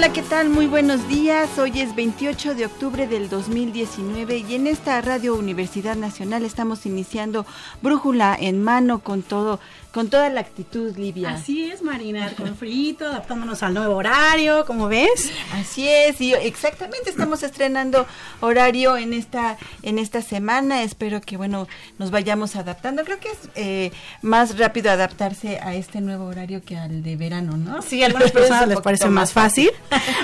Hola, ¿qué tal? Muy buenos días. Hoy es 28 de octubre del 2019 y en esta Radio Universidad Nacional estamos iniciando Brújula en mano con todo con toda la actitud, Livia. Así es, Marina, con frito, adaptándonos al nuevo horario, como ves. Así es, y exactamente estamos estrenando horario en esta en esta semana. Espero que bueno nos vayamos adaptando. Creo que es eh, más rápido adaptarse a este nuevo horario que al de verano, ¿no? Sí, a algunas personas les parece más fácil,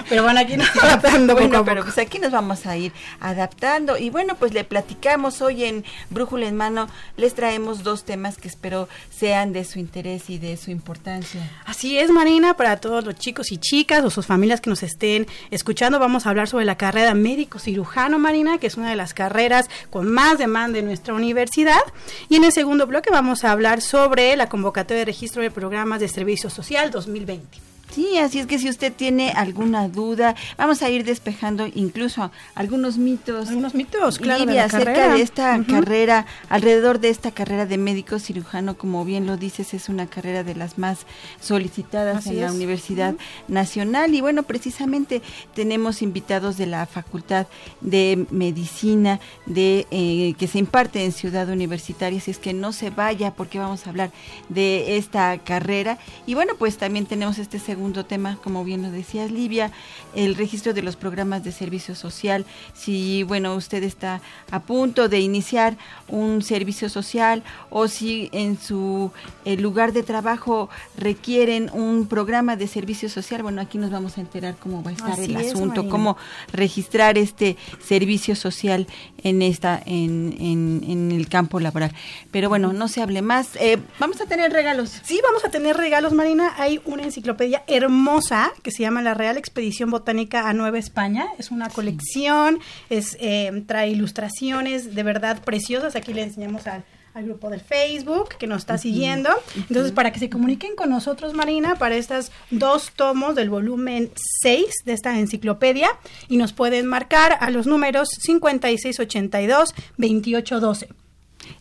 pero bueno, aquí nos adaptando bueno, pero pues aquí nos vamos a ir adaptando y bueno, pues le platicamos hoy en Brújula en mano, les traemos dos temas que espero sean de su interés y de su importancia. Así es, Marina, para todos los chicos y chicas o sus familias que nos estén escuchando, vamos a hablar sobre la carrera médico cirujano, Marina, que es una de las carreras con más demanda en nuestra universidad. Y en el segundo bloque vamos a hablar sobre la convocatoria de registro de programas de servicio social 2020. Sí, así es que si usted tiene alguna duda, vamos a ir despejando incluso algunos mitos. Algunos mitos, claro. de acerca de esta carrera, alrededor de esta carrera de médico cirujano, como bien lo dices, es una carrera de las más solicitadas en la Universidad Nacional. Y bueno, precisamente tenemos invitados de la Facultad de Medicina de eh, que se imparte en Ciudad Universitaria, si es que no se vaya porque vamos a hablar de esta carrera. Y bueno, pues también tenemos este segundo segundo tema, como bien lo decías, Livia, el registro de los programas de servicio social. Si, bueno, usted está a punto de iniciar un servicio social o si en su eh, lugar de trabajo requieren un programa de servicio social, bueno, aquí nos vamos a enterar cómo va a estar el asunto, cómo registrar este servicio social en esta en, en, el campo laboral. Pero bueno, no se hable más. Eh, vamos a tener regalos. Sí, vamos a tener regalos, Marina. Hay una enciclopedia hermosa que se llama La Real Expedición Botánica a Nueva España. Es una colección, es, eh, trae ilustraciones de verdad preciosas. Aquí le enseñamos al, grupo del Facebook que nos está siguiendo. Entonces, para que se comuniquen con nosotros, Marina, para estos dos tomos del volumen 6 de esta enciclopedia y nos pueden marcar a los números 5682-2812.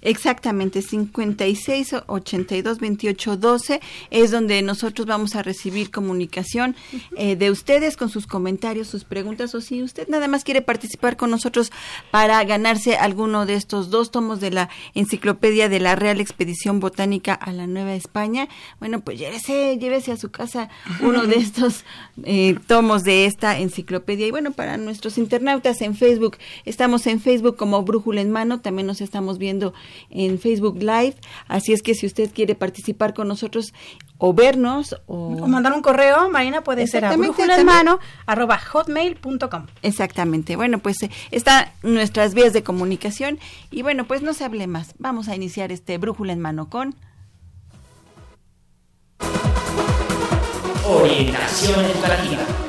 Exactamente, 56 82 28 12 es donde nosotros vamos a recibir comunicación eh, de ustedes con sus comentarios, sus preguntas o si usted nada más quiere participar con nosotros para ganarse alguno de estos dos tomos de la enciclopedia de la Real Expedición Botánica a la Nueva España, bueno, pues llévese, llévese a su casa uno de estos eh, tomos de esta enciclopedia. Y bueno, para nuestros internautas en Facebook, estamos en Facebook como Brújula en Mano, también nos estamos viendo en Facebook Live. Así es que si usted quiere participar con nosotros o vernos o, mandar un correo, Marina, puede ser a arroba hotmail.com. Exactamente. Bueno, pues eh, están nuestras vías de comunicación y bueno, pues no se hable más. Vamos a iniciar este Brújula en Mano con... Orientación educativa.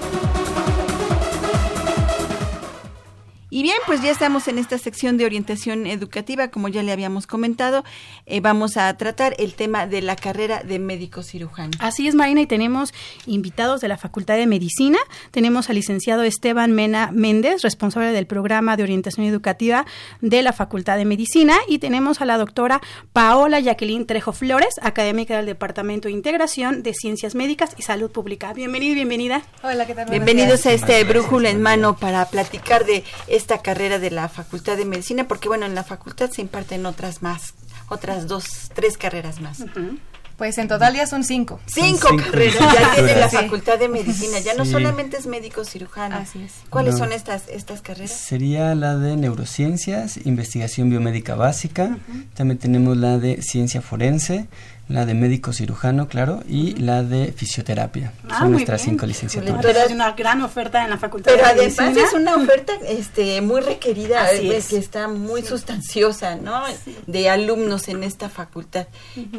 Y bien, pues ya estamos en esta sección de orientación educativa, como ya le habíamos comentado, eh, vamos a tratar el tema de la carrera de médico cirujano. Así es, Marina, y tenemos invitados de la Facultad de Medicina. Tenemos al licenciado Esteban Mena Méndez, responsable del programa de orientación educativa de la Facultad de Medicina, y tenemos a la doctora Paola Jacqueline Trejo Flores, académica del Departamento de Integración de Ciencias Médicas y Salud Pública. Bienvenido y bienvenida. Hola, ¿qué tal? Bienvenidos a este brújula en mano para platicar de esta carrera de la Facultad de Medicina, porque bueno, en la facultad se imparten otras más, otras dos, tres carreras más. Pues en total ya son cinco. Cinco, carreras ya tiene la Facultad de Medicina. Ya no solamente es médico cirujano. Así es. ¿Cuáles son estas, estas carreras? Sería la de neurociencias, investigación biomédica básica. También tenemos la de ciencia forense, la de médico cirujano, claro, y la de fisioterapia. Ah, Son nuestras cinco licenciaturas. Es una gran oferta en la facultad Pero de además es una oferta este, muy requerida, eh, que está muy sustanciosa, ¿no? De alumnos en esta facultad.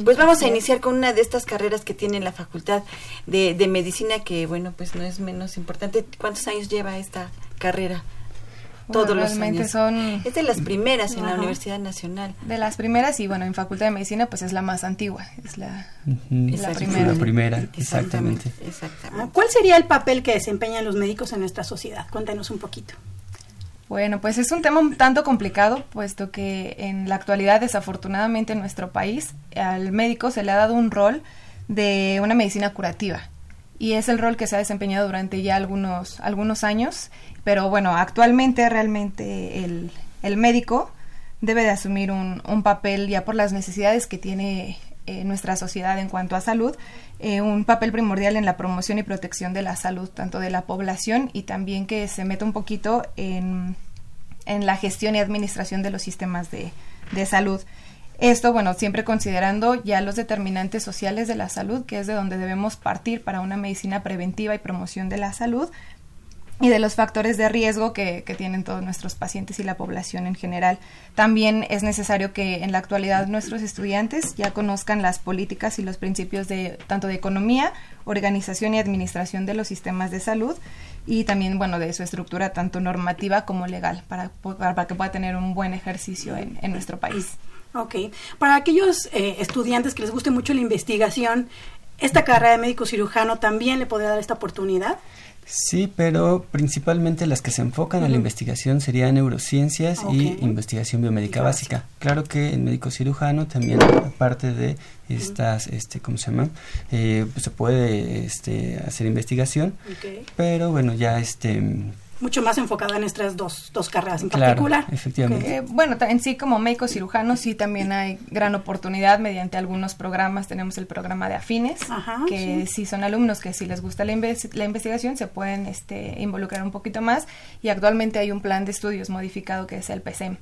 Pues vamos a iniciar con una de estas carreras que tiene la facultad de, de medicina, que bueno, pues no es menos importante. ¿Cuántos años lleva esta carrera? Todos los años. son... Es de las primeras en la Universidad Nacional. De las primeras y bueno, en Facultad de Medicina pues es la más antigua, es la, la primera. La primera, exactamente. exactamente. ¿Cuál sería el papel que desempeñan los médicos en nuestra sociedad? Cuéntanos un poquito. Bueno, pues es un tema un tanto complicado, puesto que en la actualidad, desafortunadamente en nuestro país, al médico se le ha dado un rol de una medicina curativa. Y es el rol que se ha desempeñado durante ya algunos, algunos años pero bueno, actualmente realmente el, el médico debe de asumir un, un, papel ya por las necesidades que tiene eh, nuestra sociedad en cuanto a salud, eh, un papel primordial en la promoción y protección de la salud, tanto de la población y también que se meta un poquito en, en la gestión y administración de los sistemas de, de salud. Esto, bueno, siempre considerando ya los determinantes sociales de la salud, que es de donde debemos partir para una medicina preventiva y promoción de la salud, y de los factores de riesgo que, que, tienen todos nuestros pacientes y la población en general. También es necesario que en la actualidad nuestros estudiantes ya conozcan las políticas y los principios de tanto de economía, organización y administración de los sistemas de salud y también, bueno, de su estructura tanto normativa como legal para, para que pueda tener un buen ejercicio en, en nuestro país. Ok. Para aquellos eh, estudiantes que les guste mucho la investigación, ¿esta carrera de médico cirujano también le podría dar esta oportunidad? Sí, pero principalmente las que se enfocan a la investigación serían neurociencias y investigación biomédica básica. Claro que en médico cirujano también, aparte de estas, este, ¿cómo se llama? Eh, pues se puede este, hacer investigación, pero bueno, ya este mucho más enfocada en estas dos, dos carreras en particular. Efectivamente. Eh, bueno, en sí como médico cirujano sí también hay gran oportunidad mediante algunos programas. Tenemos el programa de afines, que sí. son alumnos que si les gusta la, la investigación se pueden este, involucrar un poquito más y actualmente hay un plan de estudios modificado que es el PSEM.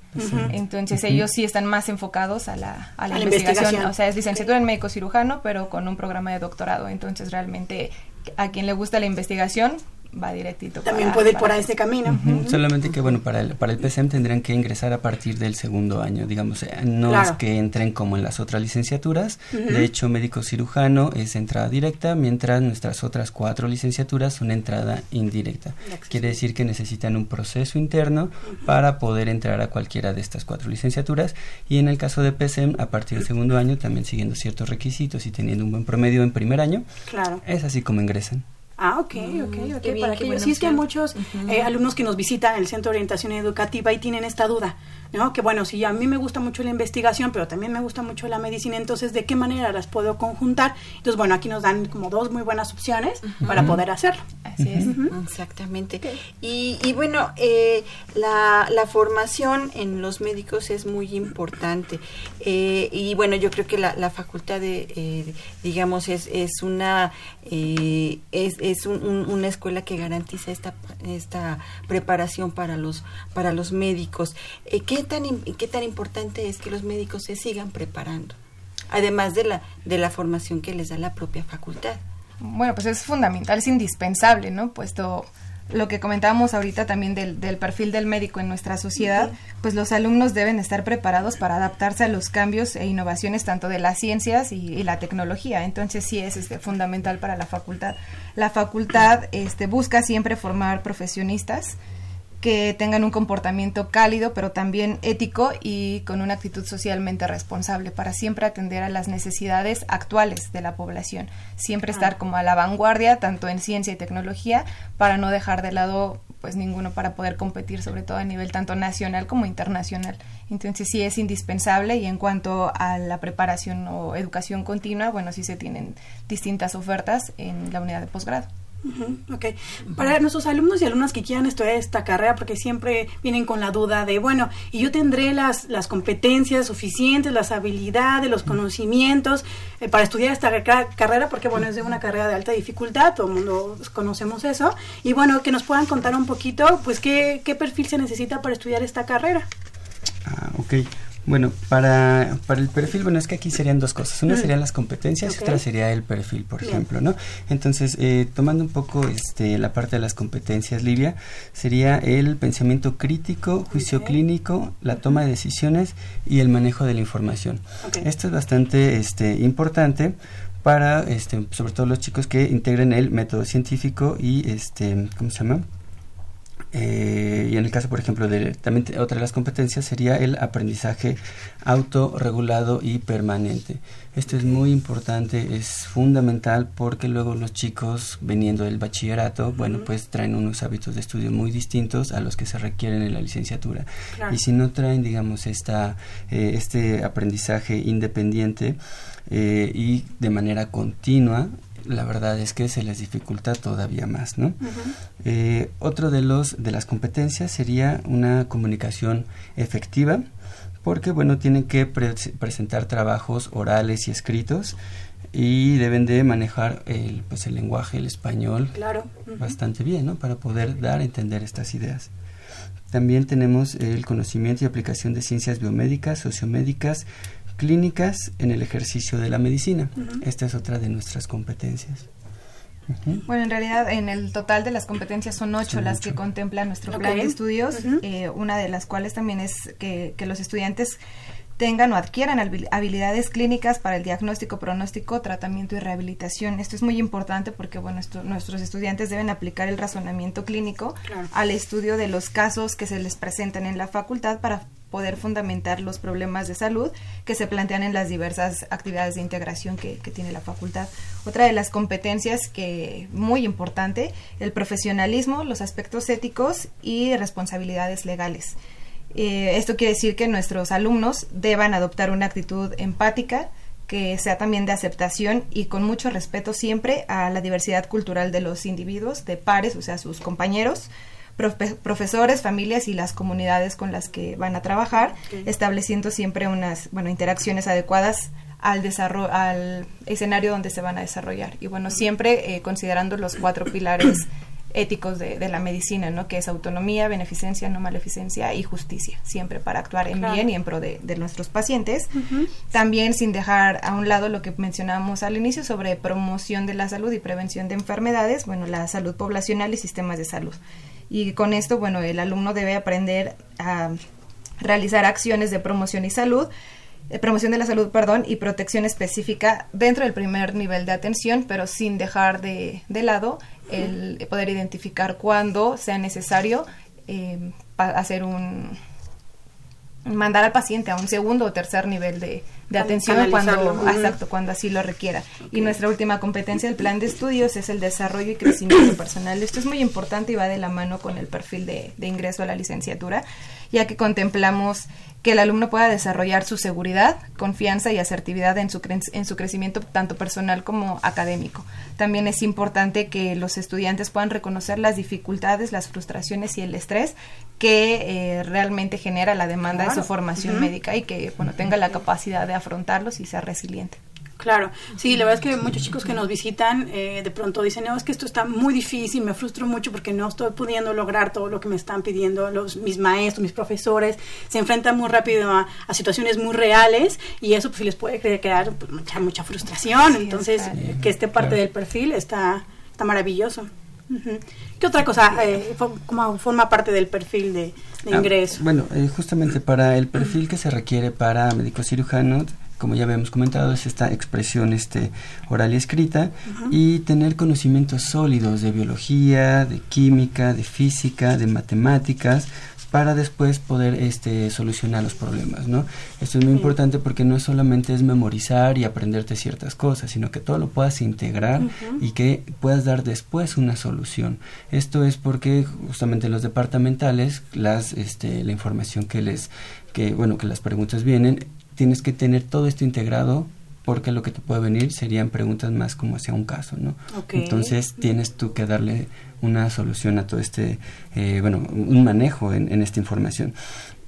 Entonces ellos sí están más enfocados a la, a la, investigación. O sea, es licenciatura en médico cirujano, pero con un programa de doctorado. Entonces realmente a quien le gusta la investigación va directito. También puede ir por este camino. Solamente que, bueno, para el, para el PCM tendrían que ingresar a partir del segundo año, digamos, eh, no es que entren como en las otras licenciaturas. De hecho, médico cirujano es entrada directa, mientras nuestras otras cuatro licenciaturas son entrada indirecta. Quiere decir que necesitan un proceso interno para poder entrar a cualquiera de estas cuatro licenciaturas. Y en el caso de PCM, a partir del segundo año, también siguiendo ciertos requisitos y teniendo un buen promedio en primer año, claro. es así como ingresan. Ah, ok, ok, mm, ok. para aquellos. Sí, es que hay muchos eh, alumnos que nos visitan el Centro de Orientación Educativa y tienen esta duda. ¿no? Que bueno, si a mí me gusta mucho la investigación, pero también me gusta mucho la medicina, entonces, ¿de qué manera las puedo conjuntar? Entonces, bueno, aquí nos dan como dos muy buenas opciones para poder hacerlo. Así es. Exactamente. Y, y, bueno, eh, la, la, formación en los médicos es muy importante. Eh, y bueno, yo creo que la, la facultad de, eh, digamos, es, es una, es, es una escuela que garantiza esta, esta preparación para los, para los médicos. ¿qué, tan, ¿Qué tan importante es que los médicos se sigan preparando? Además de la, de la formación que les da la propia facultad. Bueno, pues es fundamental, es indispensable, ¿no? Puesto lo que comentábamos ahorita también del, del perfil del médico en nuestra sociedad, pues los alumnos deben estar preparados para adaptarse a los cambios e innovaciones tanto de las ciencias y, la tecnología. Entonces sí es este, fundamental para la facultad. La facultad este, busca siempre formar profesionistas que tengan un comportamiento cálido, pero también ético y con una actitud socialmente responsable para siempre atender a las necesidades actuales de la población. Siempre estar ah. como a la vanguardia, tanto en ciencia y tecnología, para no dejar de lado pues ninguno para poder competir, sobre todo a nivel tanto nacional como internacional. Entonces sí es indispensable y en cuanto a la preparación o educación continua, bueno, sí se tienen distintas ofertas en la unidad de posgrado. Ok. Para nuestros alumnos y alumnas que quieran estudiar esta carrera, porque siempre vienen con la duda de, bueno, y yo tendré las, las competencias suficientes, las habilidades, los conocimientos eh, para estudiar esta carrera, porque bueno, es de una carrera de alta dificultad, todo el mundo conocemos eso. Y bueno, que nos puedan contar un poquito, pues, qué, qué perfil se necesita para estudiar esta carrera. Ah, ok. Bueno, para, para el perfil, bueno, es que aquí serían dos cosas. Una serían las competencias y otra sería el perfil, por ejemplo, ¿no? Entonces, eh, tomando un poco este, la parte de las competencias, Livia, sería el pensamiento crítico, juicio clínico, la toma de decisiones y el manejo de la información. Esto es bastante este, importante para, este, sobre todo los chicos que integren el método científico y, este, ¿cómo se llama? Eh, y en el caso, por ejemplo, de también otra de las competencias sería el aprendizaje autorregulado y permanente. Esto es muy importante, es fundamental porque luego los chicos veniendo del bachillerato, bueno, pues traen unos hábitos de estudio muy distintos a los que se requieren en la licenciatura. Y si no traen, digamos, esta, eh, este aprendizaje independiente eh, y de manera continua, la verdad es que se les dificulta todavía más, ¿no? Eh, otro de los de las competencias sería una comunicación efectiva, porque bueno tienen que presentar trabajos orales y escritos y deben de manejar el pues el lenguaje el español claro. bastante bien, ¿no? Para poder dar a entender estas ideas. También tenemos el conocimiento y aplicación de ciencias biomédicas, sociomédicas, clínicas en el ejercicio de la medicina. Esta es otra de nuestras competencias. Bueno, en realidad en el total de las competencias son ocho las que contempla nuestro plan de estudios, eh, una de las cuales también es que, que, los estudiantes tengan o adquieran habilidades clínicas para el diagnóstico, pronóstico, tratamiento y rehabilitación. Esto es muy importante porque bueno, nuestros estudiantes deben aplicar el razonamiento clínico al estudio de los casos que se les presentan en la facultad para poder fundamentar los problemas de salud que se plantean en las diversas actividades de integración que, tiene la facultad. Otra de las competencias que muy importante, el profesionalismo, los aspectos éticos y responsabilidades legales. Eh, esto quiere decir que nuestros alumnos deban adoptar una actitud empática, que sea también de aceptación y con mucho respeto siempre a la diversidad cultural de los individuos, de pares, o sea, sus compañeros, profesores, familias y las comunidades con las que van a trabajar, estableciendo siempre unas bueno, interacciones adecuadas al, desarrollo, al escenario donde se van a desarrollar. Y bueno, siempre eh, considerando los cuatro pilares éticos de, de, la medicina, ¿no? Que es autonomía, beneficencia, no maleficencia y justicia, siempre para actuar en bien y en pro de, nuestros pacientes. También sin dejar a un lado lo que mencionábamos al inicio sobre promoción de la salud y prevención de enfermedades, bueno, la salud poblacional y sistemas de salud. Y con esto, bueno, el alumno debe aprender a realizar acciones de promoción y salud, de promoción de la salud, perdón, y protección específica dentro del primer nivel de atención, pero sin dejar de, de lado el poder identificar cuándo sea necesario eh, hacer un mandar al paciente a un segundo o tercer nivel de, de atención cuando, exacto, cuando así lo requiera. Y nuestra última competencia del plan de estudios es el desarrollo y crecimiento personal. Esto es muy importante y va de la mano con el perfil de, de ingreso a la licenciatura, ya que contemplamos que el alumno pueda desarrollar su seguridad, confianza y asertividad en su, en su crecimiento tanto personal como académico. También es importante que los estudiantes puedan reconocer las dificultades, las frustraciones y el estrés que eh, realmente genera la demanda de su formación médica y que bueno tenga la capacidad de afrontarlos y ser resiliente. Claro, sí, la verdad es que muchos chicos que nos visitan eh, de pronto dicen, no, es que esto está muy difícil, me frustro mucho porque no estoy pudiendo lograr todo lo que me están pidiendo los, mis maestros, mis profesores, se enfrentan muy rápido a, situaciones muy reales y eso pues les puede crear pues, mucha, mucha frustración, entonces que esté parte del perfil está, está maravilloso. ¿Qué otra cosa eh, como forma parte del perfil de, ah, ingreso? bueno, eh, justamente para el perfil que se requiere para médico cirujano como ya habíamos comentado, es esta expresión este, oral y escrita, y tener conocimientos sólidos de biología, de química, de física, de matemáticas, para después poder este, solucionar los problemas, ¿no? Esto es muy importante porque no solamente es memorizar y aprenderte ciertas cosas, sino que todo lo puedas integrar y que puedas dar después una solución. Esto es porque justamente los departamentales, las, este, la información que les, que, bueno, que las preguntas vienen, tienes que tener todo esto integrado porque lo que te puede venir serían preguntas más como hacia un caso, ¿no? Entonces tienes tú que darle una solución a todo este, eh, bueno, un manejo en, en esta información.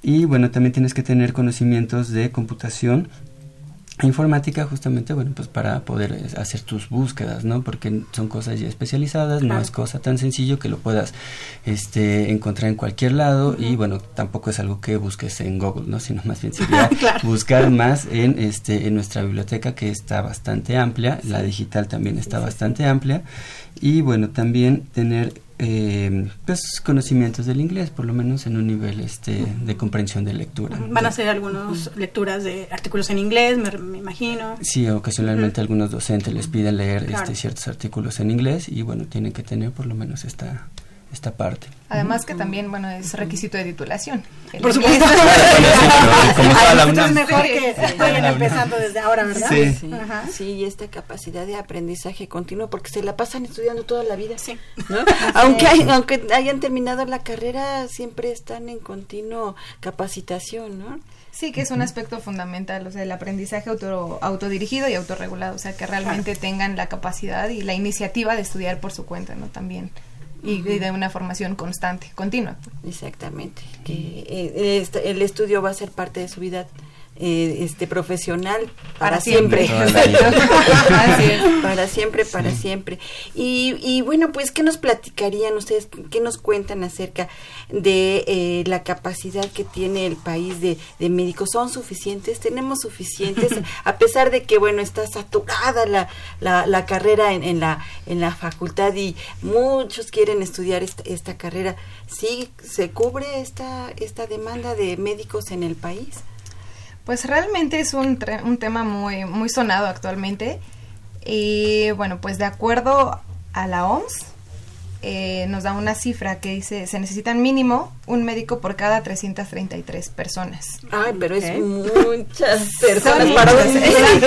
Y bueno, también tienes que tener conocimientos de computación informática justamente bueno pues para poder eh, hacer tus búsquedas no porque son cosas ya especializadas no es cosa tan sencillo que lo puedas este encontrar en cualquier lado y bueno tampoco es algo que busques en Google no sino más bien sería buscar más en este en nuestra biblioteca que está bastante amplia la digital también está bastante amplia y bueno también tener eh, pues conocimientos del inglés, por lo menos en un nivel este de comprensión de lectura. Van a hacer algunas lecturas de artículos en inglés, me, imagino. Sí, ocasionalmente algunos docentes les piden leer este, ciertos artículos en inglés y bueno, tienen que tener por lo menos esta esta parte. Además que también, bueno, es requisito de titulación. Por supuesto. es mejor que vayan empezando desde ahora, ¿verdad? Sí. Sí. y esta capacidad de aprendizaje continuo, porque se la pasan estudiando toda la vida. Sí. Aunque, aunque hayan terminado la carrera, siempre están en continuo capacitación, ¿no? Sí, que es un aspecto fundamental, o sea, el aprendizaje auto, autodirigido y autorregulado, o sea, que realmente tengan la capacidad y la iniciativa de estudiar por su cuenta, ¿no? También y, de una formación constante, continua. Exactamente, que eh, este, el estudio va a ser parte de su vida eh, este profesional para, siempre, para siempre para siempre. Y, y, bueno pues qué nos platicarían ustedes qué nos cuentan acerca de eh, la capacidad que tiene el país de, de, médicos son suficientes tenemos suficientes a pesar de que bueno está saturada la, la, la carrera en, en, la en la facultad y muchos quieren estudiar esta, esta carrera sí se cubre esta esta demanda de médicos en el país pues realmente es un, un tema muy, muy sonado actualmente. Y bueno, pues de acuerdo a la OMS, eh, nos da una cifra que dice se necesitan mínimo un médico por cada 333 personas. Ay, pero es muchas personas para un médico,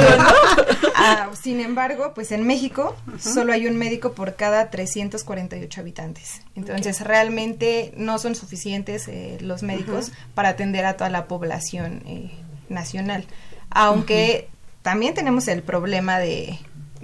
ah, sin embargo, pues en México solo hay un médico por cada 348 habitantes. Entonces, realmente no son suficientes eh, los médicos para atender a toda la población eh, nacional. Aunque también tenemos el problema de,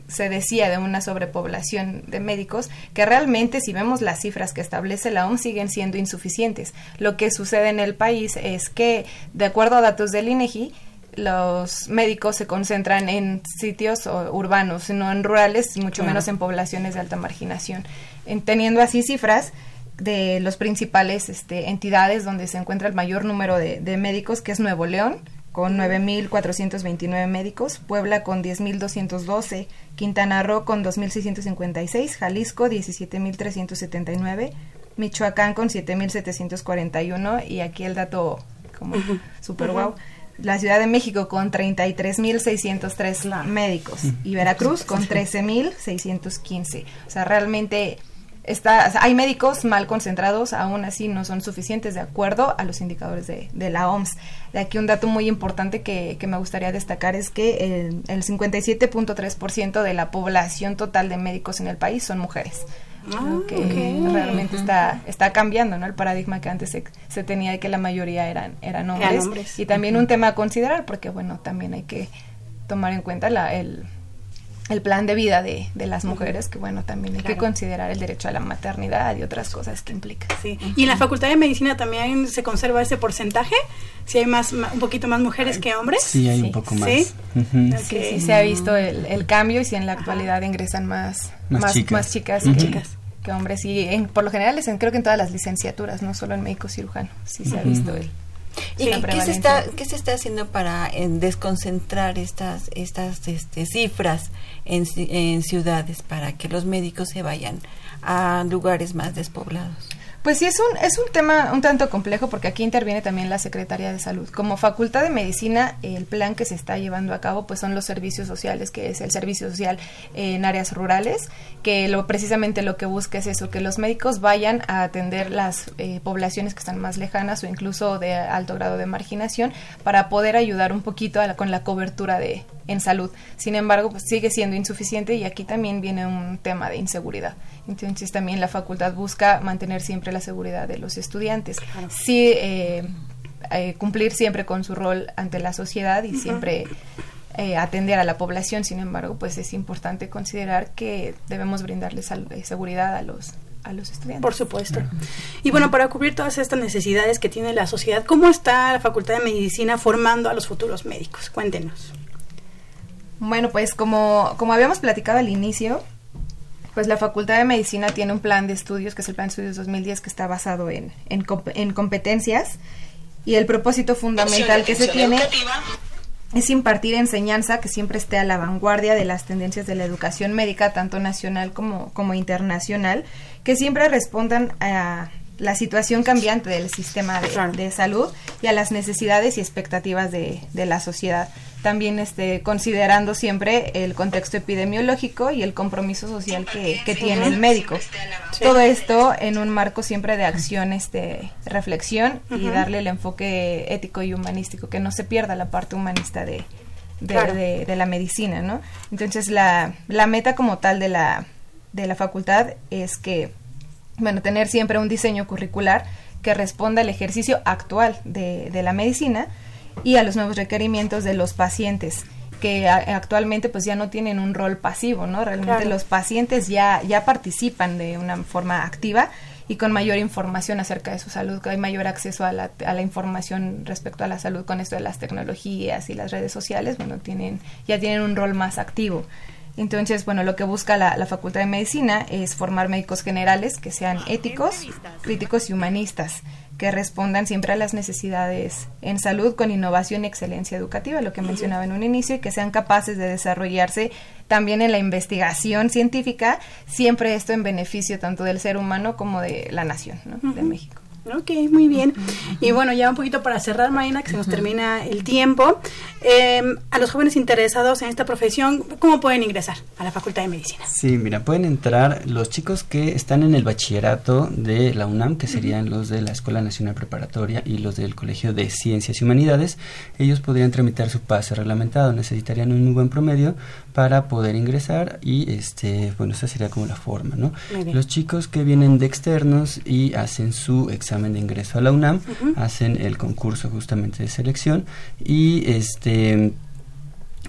se decía, de una sobrepoblación de médicos, que realmente si vemos las cifras que establece la OMS siguen siendo insuficientes. Lo que sucede en el país es que, de acuerdo a datos del INEGI, los médicos se concentran en sitios urbanos, no en rurales, mucho menos en poblaciones de alta marginación. En, teniendo así cifras, de los principales este, entidades donde se encuentra el mayor número de, de médicos, que es Nuevo León, con 9.429 médicos, Puebla con 10.212, Quintana Roo con 2.656, Jalisco 17.379, Michoacán con 7.741 y aquí el dato como super guau, la Ciudad de México con 33.603 médicos y Veracruz con 13.615. O sea, realmente está, hay médicos mal concentrados, aún así no son suficientes de acuerdo a los indicadores de, de la OMS. De aquí un dato muy importante que, que me gustaría destacar es que el, el 57.3% de la población total de médicos en el país son mujeres. Ah, que realmente está, está cambiando, ¿no? El paradigma que antes se, se tenía de que la mayoría eran, eran hombres. Y también un tema a considerar, porque bueno, también hay que tomar en cuenta la, el, el plan de vida de, de las mujeres, que bueno, también hay que considerar el derecho a la maternidad y otras cosas que implica. Sí. Y en la Facultad de Medicina también se conserva ese porcentaje, si hay más, un poquito más mujeres que hombres. Sí, hay un poco más. ¿Sí? sí, se ha visto el, el, cambio y si en la actualidad ingresan más, más, chicas, que, chicas que hombres. Y en, por lo general, es creo que en todas las licenciaturas, no solo en médico cirujano, sí se ha visto el ¿Y qué se, está, qué se está haciendo para desconcentrar estas, estas este, cifras en, en ciudades para que los médicos se vayan a lugares más despoblados? Pues sí, es un, es un tema un tanto complejo porque aquí interviene también la Secretaría de Salud. Como Facultad de Medicina, el plan que se está llevando a cabo pues son los servicios sociales, que es el servicio social en áreas rurales, que lo, precisamente lo que busca es eso, que los médicos vayan a atender las eh, poblaciones que están más lejanas o incluso de alto grado de marginación para poder ayudar un poquito con la cobertura de, en salud. Sin embargo, pues sigue siendo insuficiente y aquí también viene un tema de inseguridad. Entonces también la facultad busca mantener siempre la seguridad de los estudiantes. Sí, eh, eh, cumplir siempre con su rol ante la sociedad y siempre eh, atender a la población. Sin embargo, pues es importante considerar que debemos brindarles eh, seguridad a los a los estudiantes. Por supuesto. Y bueno, para cubrir todas estas necesidades que tiene la sociedad, ¿cómo está la Facultad de Medicina formando a los futuros médicos? Cuéntenos. Bueno, pues como, como habíamos platicado al inicio, pues la Facultad de Medicina tiene un plan de estudios, que es el Plan de Estudios 2010, que está basado en, en, en competencias. Y el propósito fundamental que se tiene es impartir enseñanza que siempre esté a la vanguardia de las tendencias de la educación médica, tanto nacional como, como internacional, que siempre respondan a la situación cambiante del sistema de, salud y a las necesidades y expectativas de, de la sociedad. También este, considerando siempre el contexto epidemiológico y el compromiso social que, que tiene el médico. Todo esto en un marco siempre de acción, este, reflexión y darle el enfoque ético y humanístico, que no se pierda la parte humanista de, de, de, la medicina, ¿no? Entonces la, la meta como tal de la, de la facultad es que bueno, tener siempre un diseño curricular que responda al ejercicio actual de, de la medicina y a los nuevos requerimientos de los pacientes que actualmente pues ya no tienen un rol pasivo, ¿no? Realmente los pacientes ya, ya participan de una forma activa y con mayor información acerca de su salud, que hay mayor acceso a la, a la información respecto a la salud con esto de las tecnologías y las redes sociales, bueno, tienen, ya tienen un rol más activo. Entonces, bueno, lo que busca la, Facultad de Medicina es formar médicos generales que sean éticos, críticos y humanistas, que respondan siempre a las necesidades en salud con innovación y excelencia educativa, lo que mencionaba en un inicio, y que sean capaces de desarrollarse también en la investigación científica, siempre esto en beneficio tanto del ser humano como de la nación de México. Ok, muy bien. Y bueno, ya un poquito para cerrar, Marina, que se nos termina el tiempo. Em, a los jóvenes interesados en esta profesión, ¿cómo pueden ingresar a la Facultad de Medicina? Sí, mira, pueden entrar los chicos que están en el bachillerato de la UNAM, que serían los de la Escuela Nacional Preparatoria y los del Colegio de Ciencias y Humanidades. Ellos podrían tramitar su pase reglamentado, necesitarían un muy buen promedio para poder ingresar y, este, bueno, esa sería como la forma, ¿no? Los chicos que vienen de externos y hacen su examen de ingreso a la UNAM, hacen el concurso justamente de selección y este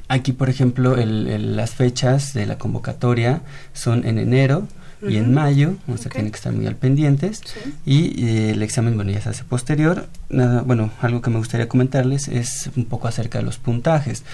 aquí por ejemplo las fechas de la convocatoria son en enero y en mayo, o sea, tienen que estar muy al pendientes. Y eh, el examen, bueno, ya se hace posterior. Nada, bueno, algo que me gustaría comentarles es un poco acerca de los puntajes.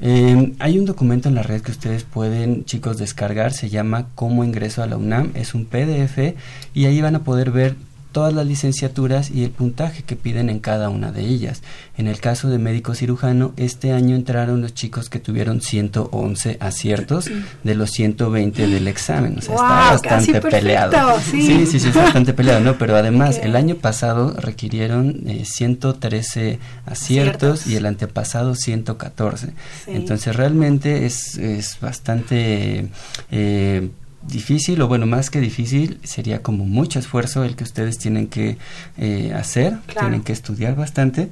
Eh, hay un documento en la red que ustedes pueden, chicos, descargar, se llama Cómo ingreso a la UNAM, es un PDF y ahí van a poder ver todas las licenciaturas y el puntaje que piden en cada una de ellas. En el caso de médico cirujano, este año entraron los chicos que tuvieron 111 aciertos de los 120 del examen. O sea, está bastante peleado. ¿sí? sí, sí, está bastante peleado, ¿no? Pero además, el año pasado requirieron 113 eh, aciertos, y el antepasado 114. Entonces, realmente es, es bastante... Eh, difícil o bueno más que difícil sería como mucho esfuerzo el que ustedes tienen que eh, hacer tienen que estudiar bastante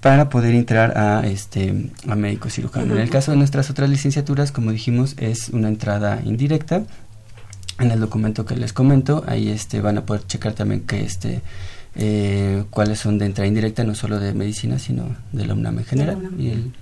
para poder entrar a este a médico cirujano. En el caso de nuestras otras licenciaturas como dijimos es una entrada indirecta. En el documento que les comento ahí este van a poder checar también que este eh, cuáles son de entrada indirecta, no solo de medicina, sino de la UNAM en general. Y el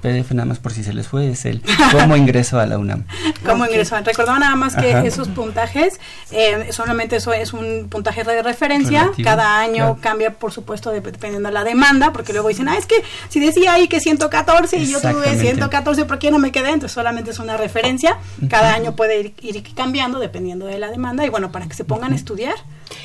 PDF, nada más por si se les fue, es el cómo ingreso a la UNAM. ¿Cómo ingreso? Recordaba nada más que esos puntajes, eh, solamente eso es un puntaje de referencia, cada año cambia, por supuesto, dependiendo de la demanda, porque luego dicen, ah, es que si decía ahí que 114 y yo tuve 114, ¿por qué no me quedé? Entonces solamente es una referencia, cada año puede ir, ir, cambiando dependiendo de la demanda, y bueno, para que se pongan a estudiar.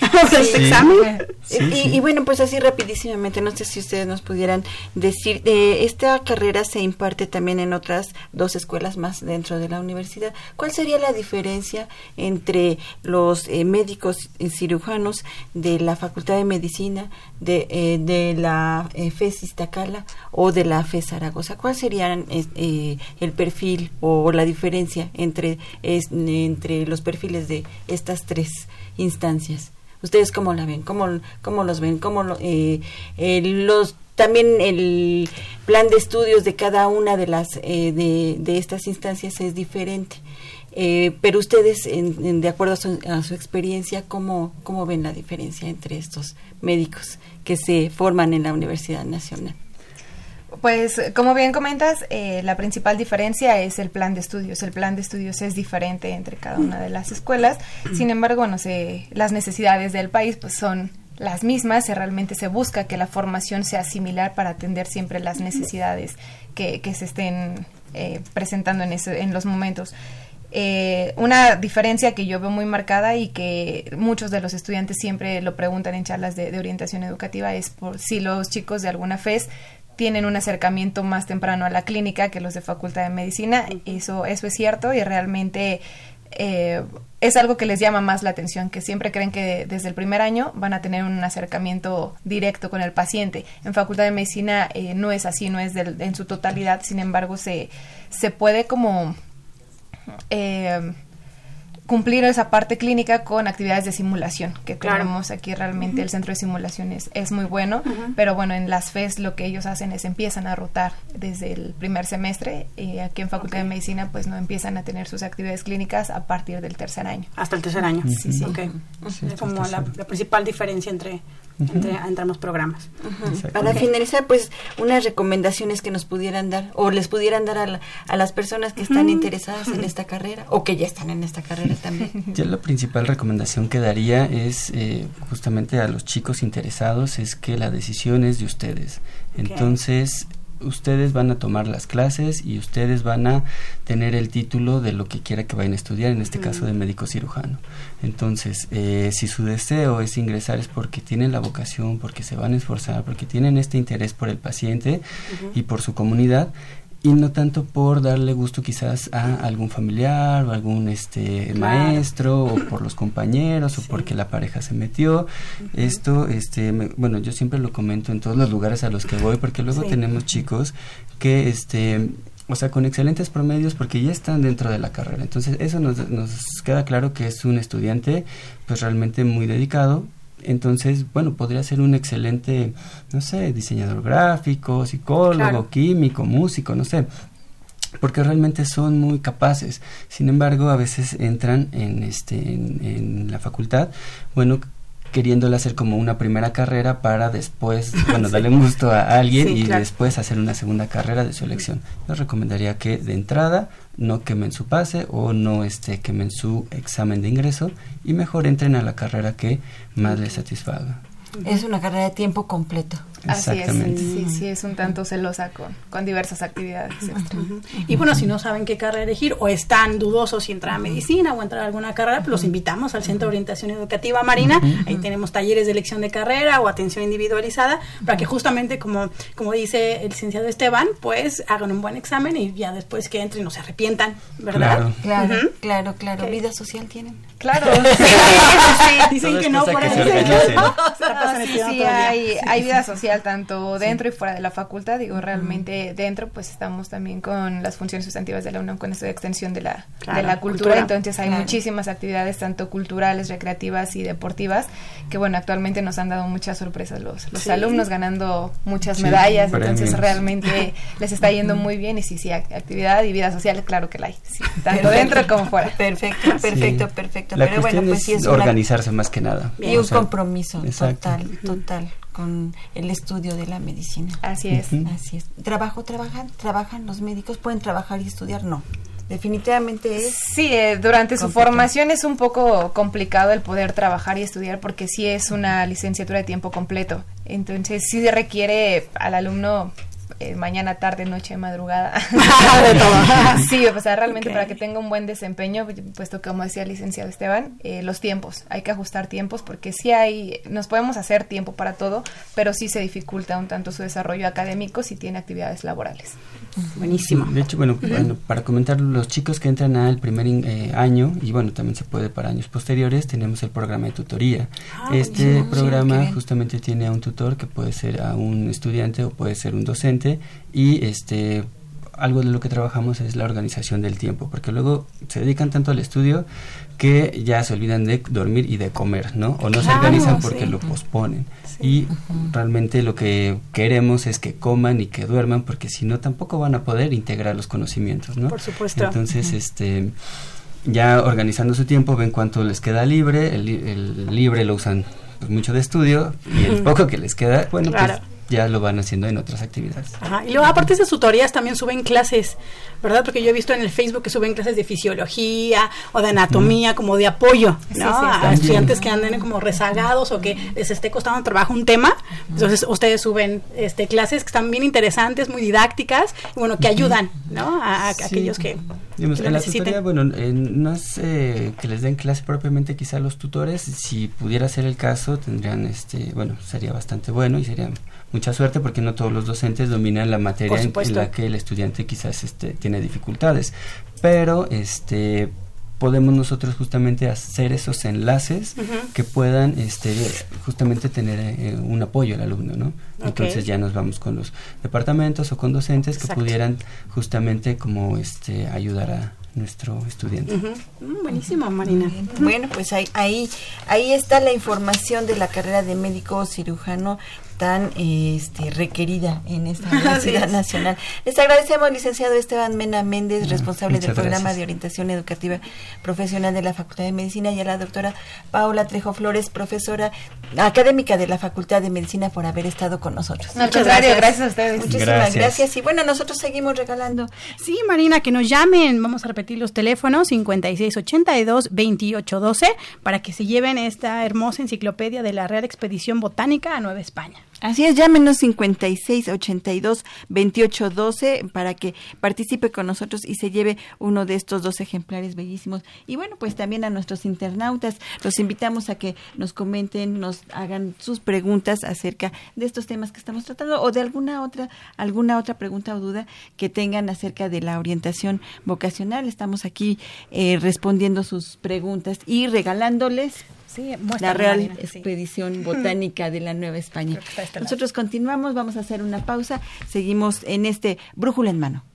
Este examen. Y, bueno, pues así rapidísimamente, no sé si ustedes nos pudieran decir, eh, esta carrera se imparte también en otras dos escuelas más dentro de la universidad. ¿Cuál sería la diferencia entre los eh, médicos cirujanos de la Facultad de Medicina, de, eh, de la FES Iztacala o de la FES Zaragoza? ¿Cuál sería el perfil o la diferencia entre, entre los perfiles de estas tres instancias? ¿Ustedes cómo la ven? ¿Cómo, cómo los ven? ¿Cómo eh, los también el plan de estudios de cada una de las eh, de, estas instancias es diferente. Eh, pero ustedes, en, de acuerdo a su, experiencia, ¿cómo, ¿cómo ven la diferencia entre estos médicos que se forman en la Universidad Nacional? Pues como bien comentas, eh, la principal diferencia es el plan de estudios. El plan de estudios es diferente entre cada una de las escuelas. Sin embargo, no sé, las necesidades del país pues son las mismas. Realmente se busca que la formación sea similar para atender siempre las necesidades que, que se estén eh, presentando en, ese, en los momentos. Eh, una diferencia que yo veo muy marcada y que muchos de los estudiantes siempre lo preguntan en charlas de, de orientación educativa es por si los chicos de alguna FES tienen un acercamiento más temprano a la clínica que los de Facultad de Medicina. Eso, eso es cierto y realmente eh, es algo que les llama más la atención, que siempre creen que desde el primer año van a tener un acercamiento directo con el paciente. En Facultad de Medicina eh, no es así, no es del, en su totalidad, sin embargo se, se puede como... Eh, cumplir esa parte clínica con actividades de simulación que tenemos aquí realmente el centro de simulaciones es muy bueno pero bueno en las FES lo que ellos hacen es empiezan a rotar desde el primer semestre y aquí en Facultad de Medicina pues no empiezan a tener sus actividades clínicas a partir del tercer año. Hasta el tercer año. Sí sí. Okay. es como la, la, principal diferencia entre entre, entre, ambos programas. Para finalizar, pues unas recomendaciones que nos pudieran dar o les pudieran dar a, a las personas que están interesadas en esta carrera o que ya están en esta carrera también. Yo la principal recomendación que daría es eh, justamente a los chicos interesados es que la decisión es de ustedes. Entonces, ustedes van a tomar las clases y ustedes van a tener el título de lo que quiera que vayan a estudiar, en este caso de médico cirujano. Entonces, eh, si su deseo es ingresar es porque tienen la vocación, porque se van a esforzar, porque tienen este interés por el paciente y por su comunidad, y no tanto por darle gusto quizás a algún familiar o algún este maestro o por los compañeros o porque la pareja se metió. Esto este bueno yo siempre lo comento en todos los lugares a los que voy porque luego tenemos chicos que este o sea, con excelentes promedios porque ya están dentro de la carrera. Entonces, eso nos, nos queda claro que es un estudiante pues realmente muy dedicado, entonces, bueno, podría ser un excelente, no sé, diseñador gráfico, psicólogo, químico, músico, no sé, porque realmente son muy capaces. Sin embargo, a veces entran en este en, en la facultad, bueno, queriéndola hacer como una primera carrera para después, bueno, darle un gusto a alguien y después hacer una segunda carrera de su elección. Yo recomendaría que de entrada no quemen su pase o no este, quemen su examen de ingreso y mejor entren a la carrera que más les satisfaga. Es una carrera de tiempo completo. Así es, sí, sí, es un tanto celosa con, con diversas actividades. Y bueno, si no saben qué carrera elegir o están dudosos si entrar a medicina o entrar a alguna carrera, pues los invitamos al Centro de Orientación Educativa Marina. Ahí tenemos talleres de elección de carrera o atención individualizada para que justamente, como, como dice el licenciado Esteban, pues hagan un buen examen y ya después que entren no se arrepientan, ¿verdad? Claro, claro, claro. ¿Vida social tienen? Claro. Dicen que no, por eso. Sí, sí, hay, hay vida social tanto dentro y fuera de la facultad. Digo, realmente dentro, pues estamos también con las funciones sustantivas de la UNAM con esto de extensión de la, de la cultura. Entonces hay muchísimas actividades, tanto culturales, recreativas y deportivas, que bueno, actualmente nos han dado muchas sorpresas los, los alumnos ganando muchas medallas. Entonces realmente les está yendo muy bien y sí, sí, actividad y vida social, claro que la hay. tanto dentro como fuera. Perfecto, perfecto, perfecto. La Pero bueno, pues sí es organizarse más que nada. Y un compromiso total, total con el estudio de la medicina. Así es. Así es. ¿Trabajo, trabajan? ¿Trabajan los médicos? ¿Pueden trabajar y estudiar? No. Definitivamente es. Sí, eh, durante su formación es un poco complicado el poder trabajar y estudiar porque sí es una licenciatura de tiempo completo. Entonces sí requiere al alumno eh, mañana, tarde, noche, madrugada. sí, o sea, realmente para que tenga un buen desempeño, puesto que como decía el licenciado Esteban, eh, los tiempos, hay que ajustar tiempos porque sí hay, nos podemos hacer tiempo para todo, pero sí se dificulta un tanto su desarrollo académico si tiene actividades laborales. Buenísimo. De hecho, bueno, bueno, para comentar, los chicos que entran al primer eh, año, y bueno, también se puede para años posteriores, tenemos el programa de tutoría. Ah, este programa justamente tiene a un tutor que puede ser a un estudiante o puede ser un docente y este algo de lo que trabajamos es la organización del tiempo, porque luego se dedican tanto al estudio que ya se olvidan de dormir y de comer, ¿no? O no se organizan porque lo posponen. Y realmente lo que queremos es que coman y que duerman, porque si no tampoco van a poder integrar los conocimientos, ¿no? Por supuesto. Entonces, este ya organizando su tiempo ven cuánto les queda libre, el, libre lo usan pues, mucho de estudio y el poco que les queda, bueno, pues ya lo van haciendo en otras actividades. Ajá. Y luego, aparte de esas tutorías, también suben clases, ¿verdad? Porque yo he visto en el Facebook que suben clases de fisiología o de anatomía, como de apoyo, ¿no? a estudiantes que anden como rezagados o que les esté costando trabajo un tema. Entonces, ustedes suben este clases que están bien interesantes, muy didácticas, y bueno, que ayudan, ¿no? A, aquellos que, Digamos, la tutoría, bueno, no es que les den clase propiamente quizá los tutores, si pudiera ser el caso, tendrían, este, bueno, sería bastante bueno y sería mucha suerte porque no todos los docentes dominan la materia en, la que el estudiante quizás este, tiene dificultades. Pero este podemos nosotros justamente hacer esos enlaces que puedan este justamente tener eh, un apoyo al alumno, ¿no? Entonces ya nos vamos con los departamentos o con docentes que pudieran justamente como este ayudar a, nuestro estudiante. Mm, buenísimo, Marina. Bueno, pues ahí, ahí, ahí está la información de la carrera de médico cirujano tan este, requerida en esta Universidad Nacional. Les agradecemos, licenciado Esteban Mena Méndez, ah, responsable del programa de orientación educativa profesional de la Facultad de Medicina, y a la doctora Paula Trejo Flores, profesora académica de la Facultad de Medicina, por haber estado con nosotros. Muchas gracias. Gracias a ustedes. Muchísimas gracias. Y bueno, nosotros seguimos regalando. Sí, Marina, que nos llamen. Vamos a repetir los teléfonos 5682-2812 para que se lleven esta hermosa enciclopedia de la Real Expedición Botánica a Nueva España. Así es, llámenos 56 82 28 12 para que participe con nosotros y se lleve uno de estos dos ejemplares bellísimos. Y bueno, pues también a nuestros internautas los invitamos a que nos comenten, nos hagan sus preguntas acerca de estos temas que estamos tratando o de alguna otra alguna otra pregunta o duda que tengan acerca de la orientación vocacional. Estamos aquí eh, respondiendo sus preguntas y regalándoles la Real Expedición Botánica de la Nueva España. Nosotros continuamos, vamos a hacer una pausa, seguimos en este Brújula en Mano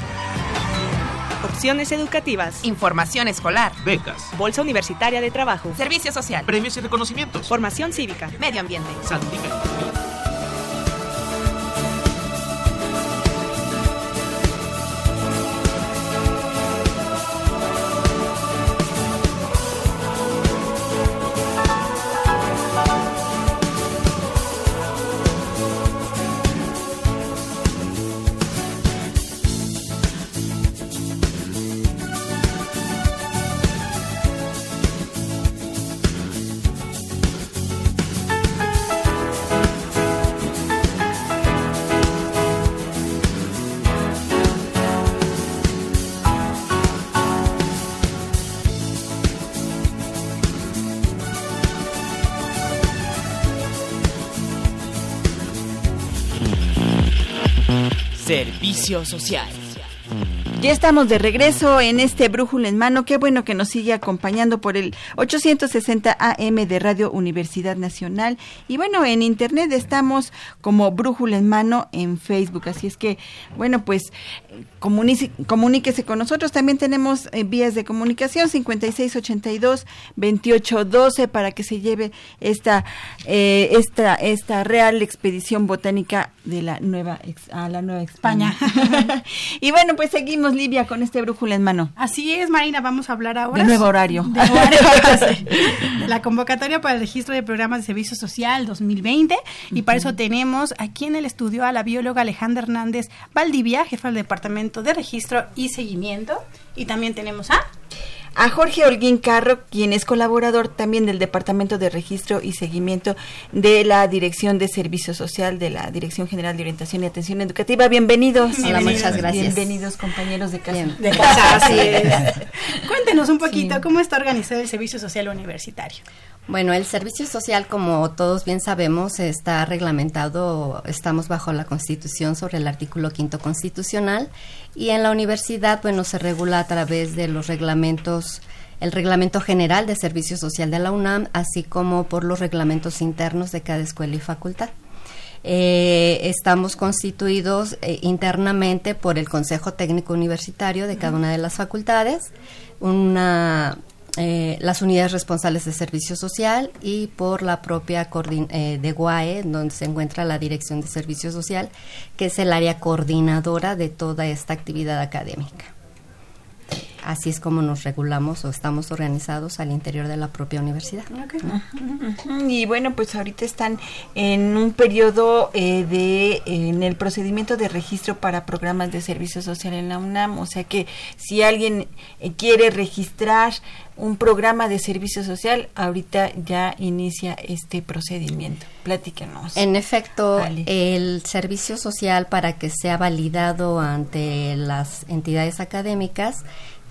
opciones educativas, información escolar, becas, bolsa universitaria de trabajo, servicio social, premios y reconocimientos, formación cívica, medio ambiente, salud Servicio social. Ya estamos de regreso en este Brújula en Mano. Qué bueno que nos sigue acompañando por el 860 AM de Radio Universidad Nacional. Y bueno, en Internet estamos como Brújula en Mano en Facebook. Así es que, bueno, pues comuníquese con nosotros. También tenemos eh, vías de comunicación 5682-2812 para que se lleve esta, eh, esta, esta real expedición botánica de la nueva a la Nueva España. y bueno, pues seguimos, Livia, con este brújula en mano. Así es, Marina, vamos a hablar ahora. De nuevo horario. De la convocatoria para el registro de programas de servicio social 2020. Y para eso tenemos aquí en el estudio a la bióloga Alejandra Hernández Valdivia, jefa del Departamento de Registro y Seguimiento. Y también tenemos a a Jorge Holguín Carro, quien es colaborador también del Departamento de Registro y Seguimiento de la Dirección de Servicio Social de la Dirección General de Orientación y Atención Educativa. Bienvenidos. Hola, muchas gracias. Bienvenidos, compañeros de casa. De casa, así es. Cuéntenos un poquito cómo está organizado el Servicio Social Universitario. Bueno, el servicio social, como todos bien sabemos, está reglamentado, estamos bajo la Constitución sobre el artículo quinto constitucional y en la universidad, bueno, se regula a través de los reglamentos, el reglamento general de servicio social de la UNAM, así como por los reglamentos internos de cada escuela y facultad. Eh, estamos constituidos eh, internamente por el Consejo Técnico Universitario de cada una de las facultades, una, eh, las unidades responsables de servicio social y por la propia de GUAE, donde se encuentra la Dirección de Servicio Social, que es el área coordinadora de toda esta actividad académica así es como nos regulamos o estamos organizados al interior de la propia universidad. Y bueno, pues ahorita están en un periodo eh, de, en el procedimiento de registro para programas de servicio social en la UNAM, o sea que si alguien eh, quiere registrar un programa de servicio social, ahorita ya inicia este procedimiento. Platíquenos. En efecto, el servicio social para que sea validado ante las entidades académicas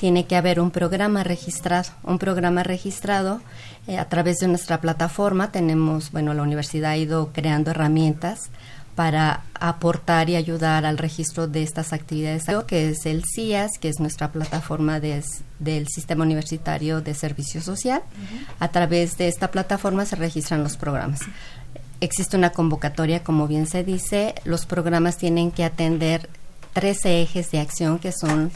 tiene que haber un programa registrado, un programa registrado eh, a través de nuestra plataforma. Tenemos, bueno, la universidad ha ido creando herramientas para aportar y ayudar al registro de estas actividades, que es el CIAS, que es nuestra plataforma del Sistema Universitario de Servicio Social. A través de esta plataforma se registran los programas. Existe una convocatoria, como bien se dice, los programas tienen que atender 13 ejes de acción que son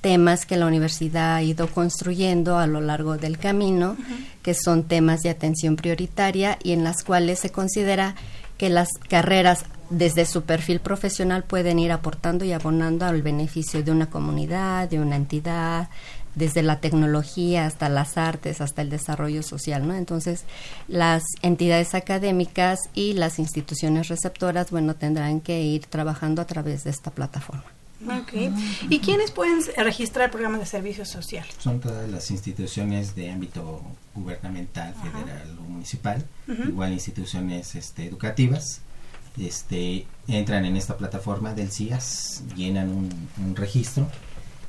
temas que la universidad ha ido construyendo a lo largo del camino, que son temas de atención prioritaria y en las cuales se considera que las carreras desde su perfil profesional pueden ir aportando y abonando al beneficio de una comunidad, de una entidad, desde la tecnología hasta las artes, hasta el desarrollo social, ¿no? Entonces, las entidades académicas y las instituciones receptoras, bueno, tendrán que ir trabajando a través de esta plataforma. Okay. ¿Y quiénes pueden registrar programas de servicio social? Son todas las instituciones de ámbito gubernamental, federal o municipal, igual instituciones este, educativas. Este, entran en esta plataforma del CIAS, llenan un, registro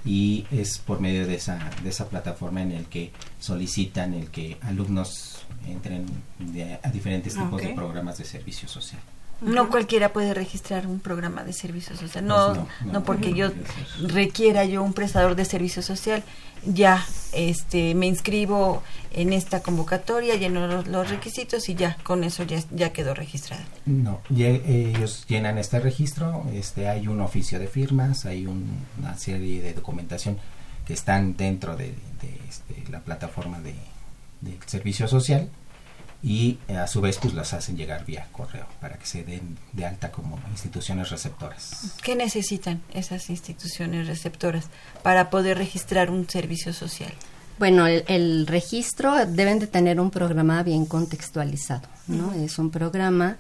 y es por medio de esa, de esa plataforma en el que solicitan el que alumnos entren a diferentes tipos de programas de servicio social. No cualquiera puede registrar un programa de servicio social. No, pues no, no, porque yo requiera yo un prestador de servicio social. Ya este, me inscribo en esta convocatoria, lleno los, requisitos y ya con eso ya, ya quedó registrado. No, ellos llenan este registro, este, hay un oficio de firmas, hay una serie de documentación que están dentro de, este, la plataforma de, del servicio social y eh, a su vez pues las hacen llegar vía correo para que se den de alta como instituciones receptoras. ¿Qué necesitan esas instituciones receptoras para poder registrar un servicio social? Bueno, el, registro deben de tener un programa bien contextualizado, ¿no? Es un programa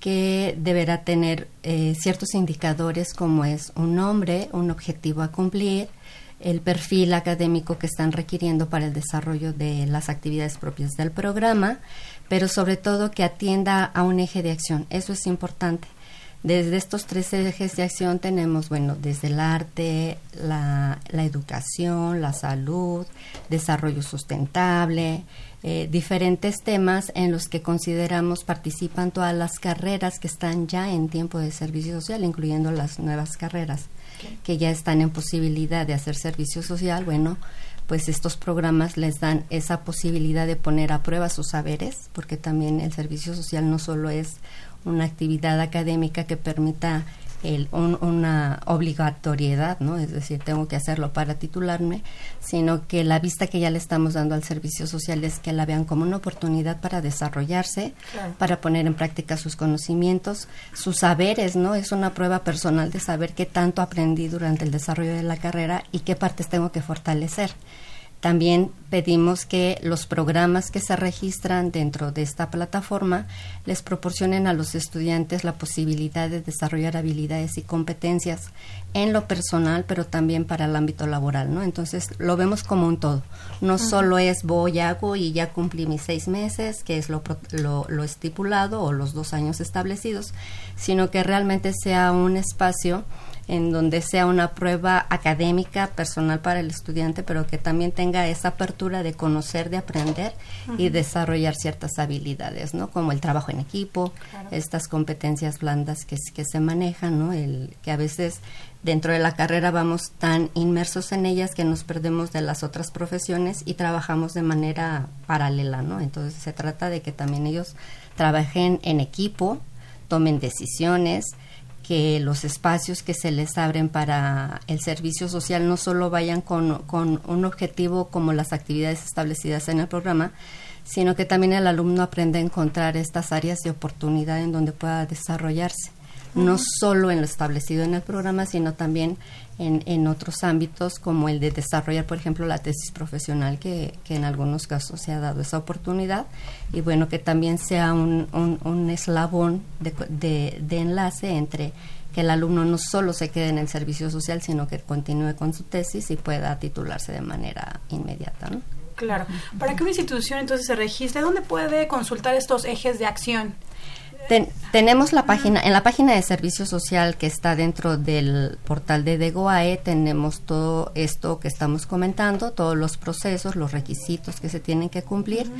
que deberá tener eh, ciertos indicadores como es un nombre, un objetivo a cumplir, el perfil académico que están requiriendo para el desarrollo de las actividades propias del programa, pero sobre todo que atienda a un eje de acción. Eso es importante. Desde estos tres ejes de acción tenemos, bueno, desde el arte, la, educación, la salud, desarrollo sustentable, eh, diferentes temas en los que consideramos participan todas las carreras que están ya en tiempo de servicio social, incluyendo las nuevas carreras que ya están en posibilidad de hacer servicio social. Bueno, pues estos programas les dan esa posibilidad de poner a prueba sus saberes, porque también el servicio social no solo es una actividad académica que permita una obligatoriedad, ¿no? Es decir, tengo que hacerlo para titularme, sino que la vista que ya le estamos dando al servicio social es que la vean como una oportunidad para desarrollarse, para poner en práctica sus conocimientos, sus saberes, ¿no? Es una prueba personal de saber qué tanto aprendí durante el desarrollo de la carrera y qué partes tengo que fortalecer. También pedimos que los programas que se registran dentro de esta plataforma les proporcionen a los estudiantes la posibilidad de desarrollar habilidades y competencias en lo personal, pero también para el ámbito laboral, ¿no? Entonces lo vemos como un todo. No solo es voy, hago y ya cumplí mis seis meses, que es lo, lo, lo estipulado, o los dos años establecidos, sino que realmente sea un espacio en donde sea una prueba académica, personal para el estudiante, pero que también tenga esa apertura de conocer, de aprender y desarrollar ciertas habilidades, ¿no? Como el trabajo en equipo, estas competencias blandas que, que se manejan, ¿no? El, que a veces dentro de la carrera vamos tan inmersos en ellas que nos perdemos de las otras profesiones y trabajamos de manera paralela, ¿no? Entonces se trata de que también ellos trabajen en equipo, tomen decisiones, que los espacios que se les abren para el servicio social no solo vayan con, con un objetivo como las actividades establecidas en el programa, sino que también el alumno aprende a encontrar estas áreas de oportunidad en donde pueda desarrollarse, no solo en lo establecido en el programa, sino también en, en otros ámbitos como el de desarrollar, por ejemplo, la tesis profesional, que, que en algunos casos se ha dado esa oportunidad, y bueno, que también sea un, un, eslabón de, de, enlace entre que el alumno no solo se quede en el servicio social, sino que continúe con su tesis y pueda titularse de manera inmediata. ¿no? Claro. Para que una institución entonces se registre, ¿dónde puede consultar estos ejes de acción? Tenemos la página, en la página de servicio social que está dentro del portal de DEGOAE, tenemos todo esto que estamos comentando, todos los procesos, los requisitos que se tienen que cumplir.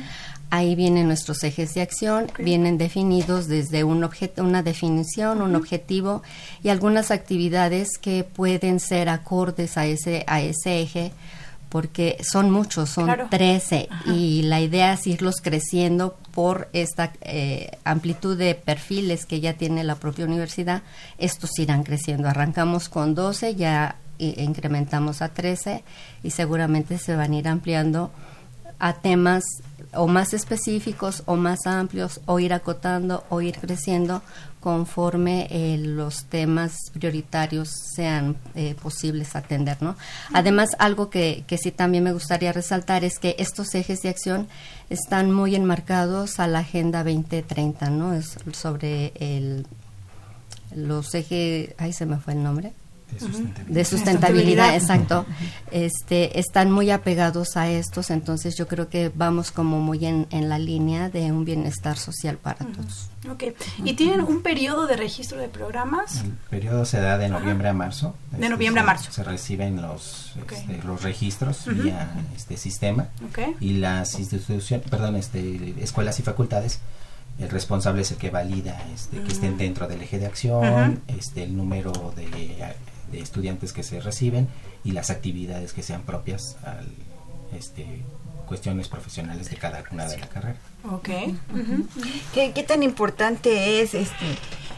Ahí vienen nuestros ejes de acción, vienen definidos desde un objeto, una definición, un objetivo y algunas actividades que pueden ser acordes a ese, a ese eje porque son muchos, son 13 y la idea es irlos creciendo por esta eh, amplitud de perfiles que ya tiene la propia universidad, estos irán creciendo. Arrancamos con 12, ya eh, incrementamos a 13 y seguramente se van a ir ampliando a temas o más específicos o más amplios o ir acotando o ir creciendo conforme eh, los temas prioritarios sean eh, posibles atender, ¿no? Además, algo que, que sí también me gustaría resaltar es que estos ejes de acción están muy enmarcados a la Agenda 2030, ¿no? Es sobre el, los ejes, ahí se me fue el nombre, de sustentabilidad. exacto. Este, están muy apegados a estos, entonces yo creo que vamos como muy en, en la línea de un bienestar social para todos. Ok, ¿y tienen un periodo de registro de programas? El periodo se da de noviembre a marzo. De este, noviembre a marzo. Se reciben los, este, los registros vía este sistema y las instituciones, perdón, este, escuelas y facultades el responsable es el que valida este, que estén dentro del eje de acción, este, el número de de estudiantes que se reciben y las actividades que sean propias al este cuestiones profesionales de cada una de la carrera. Ok. ¿Qué, ¿Qué, tan importante es este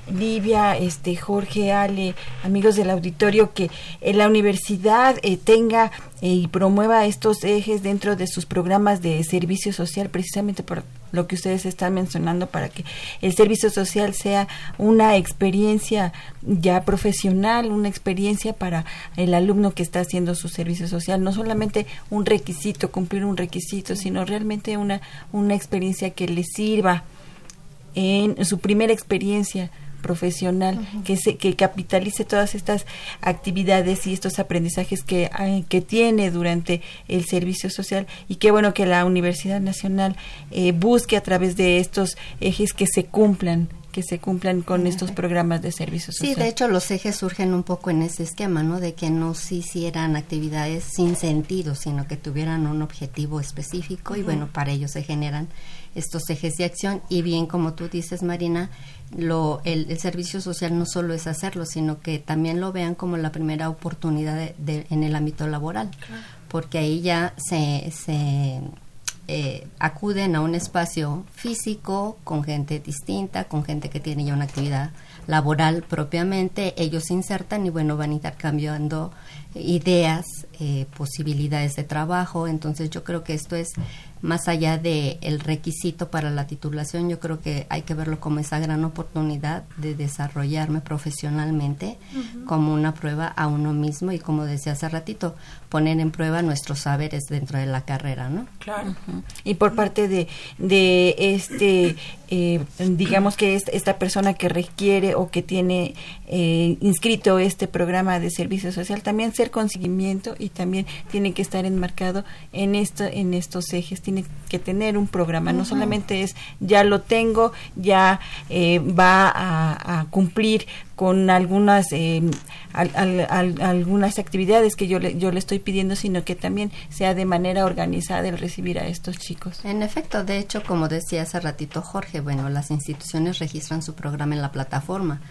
Livia, este Jorge, Ale, amigos del auditorio, que la universidad eh, tenga eh, y promueva estos ejes dentro de sus programas de servicio social, precisamente por lo que ustedes están mencionando para que el servicio social sea una experiencia ya profesional, una experiencia para el alumno que está haciendo su servicio social, no solamente un requisito, cumplir un requisito, sino realmente una, una experiencia que le sirva en su primera experiencia profesional que se que capitalice todas estas actividades y estos aprendizajes que que tiene durante el servicio social. Y qué bueno que la Universidad Nacional eh, busque a través de estos ejes que se cumplan que se cumplan con estos programas de servicio social. Sí, de hecho los ejes surgen un poco en ese esquema, ¿no? De que no se hicieran actividades sin sentido, sino que tuvieran un objetivo específico y bueno, para ello se generan estos ejes de acción. Y bien como tú dices Marina, lo, el, servicio social no solo es hacerlo, sino que también lo vean como la primera oportunidad de, en el ámbito laboral, porque ahí ya se, se eh, acuden a un espacio físico con gente distinta, con gente que tiene ya una actividad laboral propiamente, ellos se insertan y bueno, van intercambiando ideas, eh, posibilidades de trabajo, entonces yo creo que esto es más allá de el requisito para la titulación, yo creo que hay que verlo como esa gran oportunidad de desarrollarme profesionalmente como una prueba a uno mismo y como decía hace ratito, poner en prueba nuestros saberes dentro de la carrera, ¿no? Claro. Y por parte de, de este, eh, digamos que esta persona que requiere o que tiene eh, inscrito este programa de servicio social, también ser con seguimiento y también tiene que estar enmarcado en esto, en estos ejes tiene que tener un programa, no solamente es ya lo tengo, ya eh, va a, cumplir con algunas eh, algunas actividades que yo le, yo le estoy pidiendo, sino que también sea de manera organizada el recibir a estos chicos. En efecto, de hecho, como decía hace ratito Jorge, bueno, las instituciones registran su programa en la plataforma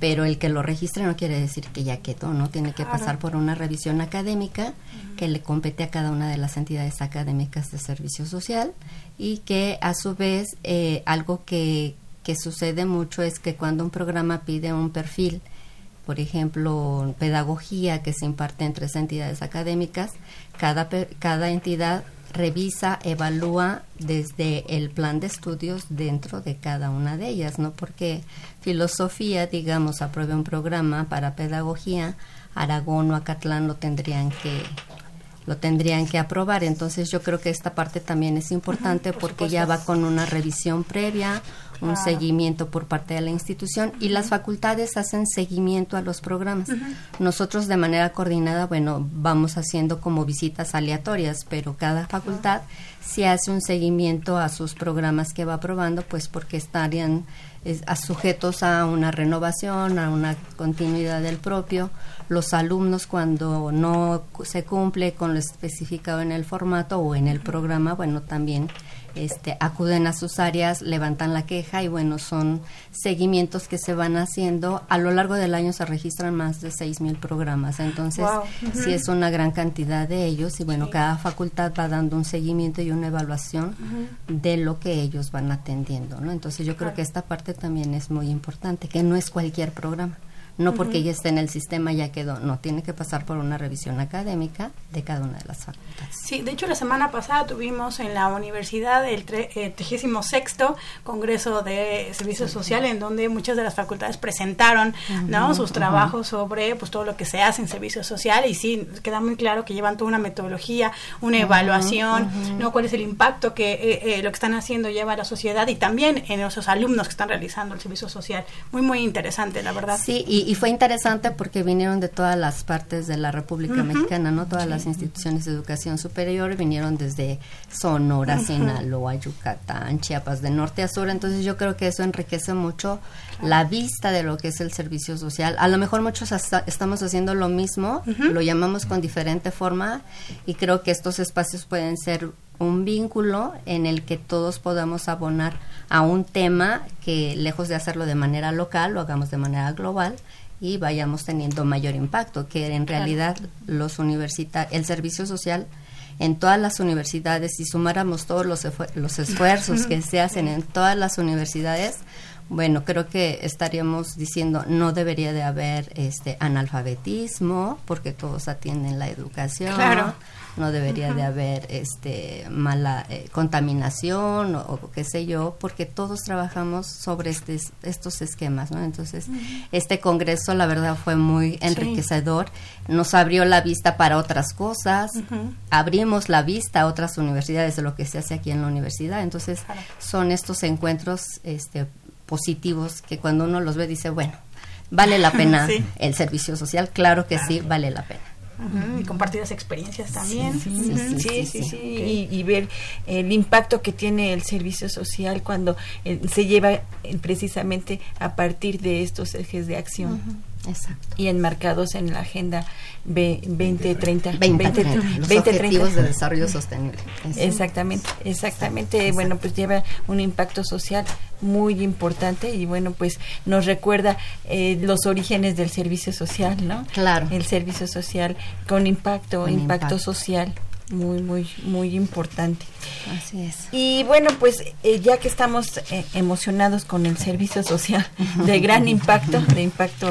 pero el que lo registre no quiere decir que ya quedó, ¿no? Tiene que pasar por una revisión académica que le compete a cada una de las entidades académicas de servicio social y que a su vez eh, algo que, que sucede mucho es que cuando un programa pide un perfil, por ejemplo, pedagogía que se imparte en tres entidades académicas, cada, cada entidad revisa, evalúa desde el plan de estudios dentro de cada una de ellas, ¿no? Porque filosofía, digamos, apruebe un programa para pedagogía, Aragón o Acatlán lo tendrían que lo tendrían que aprobar. Entonces yo creo que esta parte también es importante porque ya va con una revisión previa, un seguimiento por parte de la institución y las facultades hacen seguimiento a los programas. Nosotros de manera coordinada, bueno, vamos haciendo como visitas aleatorias, pero cada facultad si hace un seguimiento a sus programas que va aprobando, pues porque estarían sujetos a una renovación, a una continuidad del propio. Los alumnos cuando no se cumple con lo especificado en el formato o en el programa, bueno, también este, acuden a sus áreas, levantan la queja y bueno, son seguimientos que se van haciendo. A lo largo del año se registran más de seis mil programas, entonces sí es una gran cantidad de ellos y bueno, cada facultad va dando un seguimiento y una evaluación de lo que ellos van atendiendo, ¿no? Entonces yo creo que esta parte también es muy importante, que no es cualquier programa no porque ya esté en el sistema ya quedó, no, tiene que pasar por una revisión académica de cada una de las facultades. Sí, de hecho la semana pasada tuvimos en la universidad el 36 eh, Congreso de Servicio Social en donde muchas de las facultades presentaron ¿no? sus trabajos sobre pues todo lo que se hace en servicio social y sí, queda muy claro que llevan toda una metodología, una evaluación, ¿no? cuál es el impacto que eh, eh, lo que están haciendo lleva a la sociedad y también en esos alumnos que están realizando el servicio social. Muy, muy interesante, la verdad. Sí, y, y fue interesante porque vinieron de todas las partes de la República Mexicana, ¿no? Todas las instituciones de educación superior vinieron desde Sonora, Sinaloa, Yucatán, Chiapas, de norte a sur. Entonces yo creo que eso enriquece mucho la vista de lo que es el servicio social. A lo mejor muchos estamos haciendo lo mismo, lo llamamos con diferente forma y creo que estos espacios pueden ser un vínculo en el que todos podamos abonar a un tema que lejos de hacerlo de manera local, lo hagamos de manera global y vayamos teniendo mayor impacto, que en realidad los universitarios, el servicio social en todas las universidades, si sumáramos todos los, los esfuerzos que se hacen en todas las universidades, bueno, creo que estaríamos diciendo no debería de haber este analfabetismo porque todos atienden la educación. Claro no debería de haber este mala eh, contaminación o, qué sé yo, porque todos trabajamos sobre este, estos esquemas, ¿no? Entonces, este congreso la verdad fue muy enriquecedor, nos abrió la vista para otras cosas, abrimos la vista a otras universidades de lo que se hace aquí en la universidad, entonces son estos encuentros este positivos que cuando uno los ve dice, bueno, vale la pena el servicio social, claro que sí, vale la pena y compartir las experiencias también. Sí, sí, sí, Y, ver el impacto que tiene el servicio social cuando eh, se lleva eh, precisamente a partir de estos ejes de acción. Exacto. Y enmarcados en la agenda 2030. 20, objetivos de desarrollo sostenible. Exactamente, exactamente. Bueno, pues lleva un impacto social muy importante y bueno, pues nos recuerda eh, los orígenes del servicio social, ¿no? Claro. El servicio social con impacto, impacto social muy, muy, muy importante. Así es. Y bueno, pues eh, ya que estamos eh, emocionados con el servicio social de gran impacto, de impacto,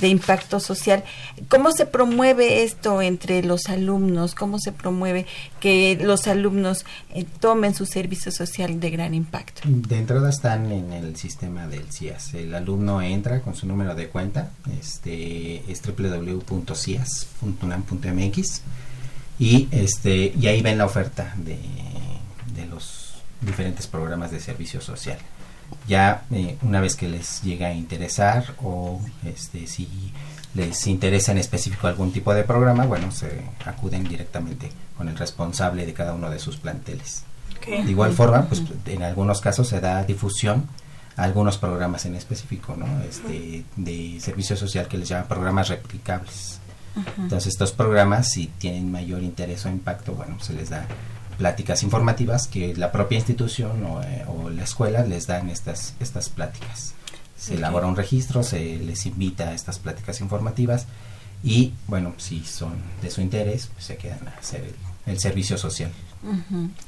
de impacto social, ¿cómo se promueve esto entre los alumnos? ¿Cómo se promueve que los alumnos eh, tomen su servicio social de gran impacto? De entrada están en el sistema del CIAS. El alumno entra con su número de cuenta, este es www.cias.unam.mx y este y ahí ven la oferta de, de los diferentes programas de servicio social. Ya eh, una vez que les llega a interesar o este si les interesa en específico algún tipo de programa bueno se acuden directamente con el responsable de cada uno de sus planteles. De igual forma pues en algunos casos se da difusión a algunos programas en específico no este de servicio social que les llaman programas replicables entonces estos programas, si tienen mayor interés o impacto, bueno, se les da pláticas informativas que la propia institución o, eh, la escuela les dan estas, estas pláticas. Se elabora un registro, se les invita a estas pláticas informativas y bueno, si son de su interés, pues se quedan a hacer el servicio social.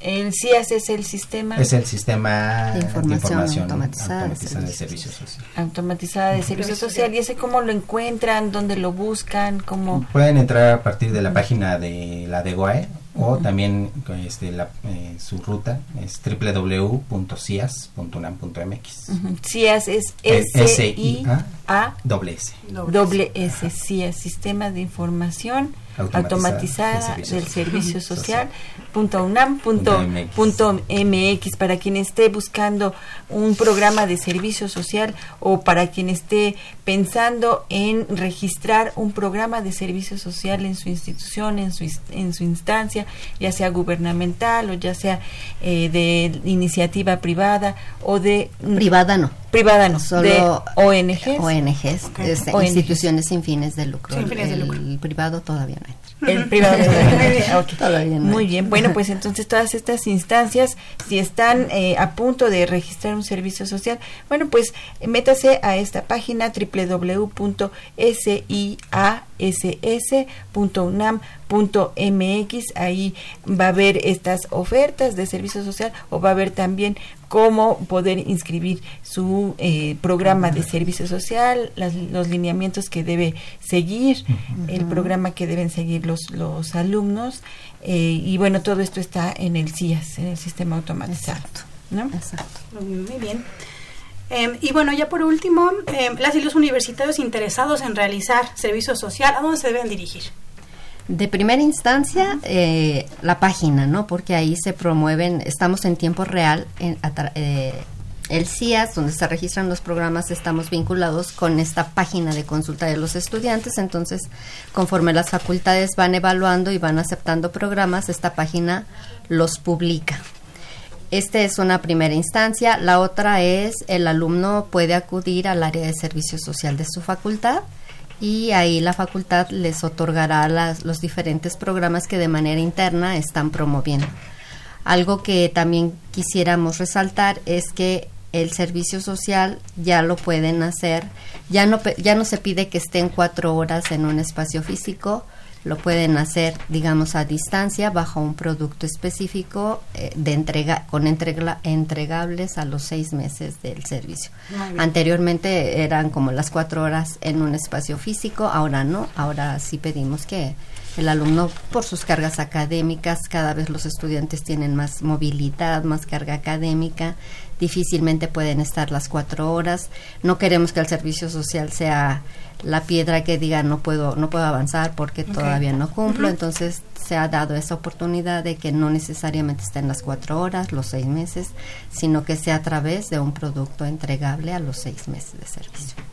El CIAS es el sistema. Es el sistema de información, automatizada, de, servicio social. Automatizada de servicio social. ¿Y ese cómo lo encuentran? ¿Dónde lo buscan? ¿Cómo? Pueden entrar a partir de la página de la de GOAE o también este, la, eh, su ruta es www.cias.unam.mx. CIAS es S-I-A doble S. Doble S, CIAS, Sistema de Información automatizada, del servicio, social, Punto UNAM, punto, MX para quien esté buscando un programa de servicio social o para quien esté pensando en registrar un programa de servicio social en su institución, en su, en su instancia, ya sea gubernamental o ya sea eh, de iniciativa privada o de... Privada no. Privada no, solo de ONGs. ONGs, este, instituciones sin fines de lucro. el, privado todavía no el privado todavía, Muy bien, bueno, pues entonces todas estas instancias, si están eh, a punto de registrar un servicio social, bueno, pues métase a esta página www.siass.unam.mx, ahí va a haber estas ofertas de servicio social o va a haber también cómo poder inscribir su eh, programa de servicio social, los lineamientos que debe seguir, el programa que deben seguir los, los alumnos. Eh, y bueno, todo esto está en el CIAS, en el sistema automatizado. Exacto. Muy bien. Em, y bueno, ya por último, em, las y los universitarios interesados en realizar servicio social, ¿a dónde se deben dirigir? De primera instancia, eh, la página, ¿no? Porque ahí se promueven, estamos en tiempo real, en, eh, el CIAS, donde se registran los programas, estamos vinculados con esta página de consulta de los estudiantes. Entonces, conforme las facultades van evaluando y van aceptando programas, esta página los publica. Esta es una primera instancia. La otra es el alumno puede acudir al área de servicio social de su facultad y ahí la facultad les otorgará las, los diferentes programas que de manera interna están promoviendo. Algo que también quisiéramos resaltar es que el servicio social ya lo pueden hacer, ya no, ya no se pide que estén cuatro horas en un espacio físico, lo pueden hacer, digamos, a distancia bajo un producto específico eh, de entrega con entregables a los seis meses del servicio. Anteriormente eran como las cuatro horas en un espacio físico, ahora no, ahora sí pedimos que el alumno, por sus cargas académicas, cada vez los estudiantes tienen más movilidad, más carga académica, difícilmente pueden estar las cuatro horas. No queremos que el servicio social sea la piedra que diga no puedo no puedo avanzar porque todavía no cumplo entonces se ha dado esa oportunidad de que no necesariamente estén las cuatro horas los seis meses sino que sea a través de un producto entregable a los seis meses de servicio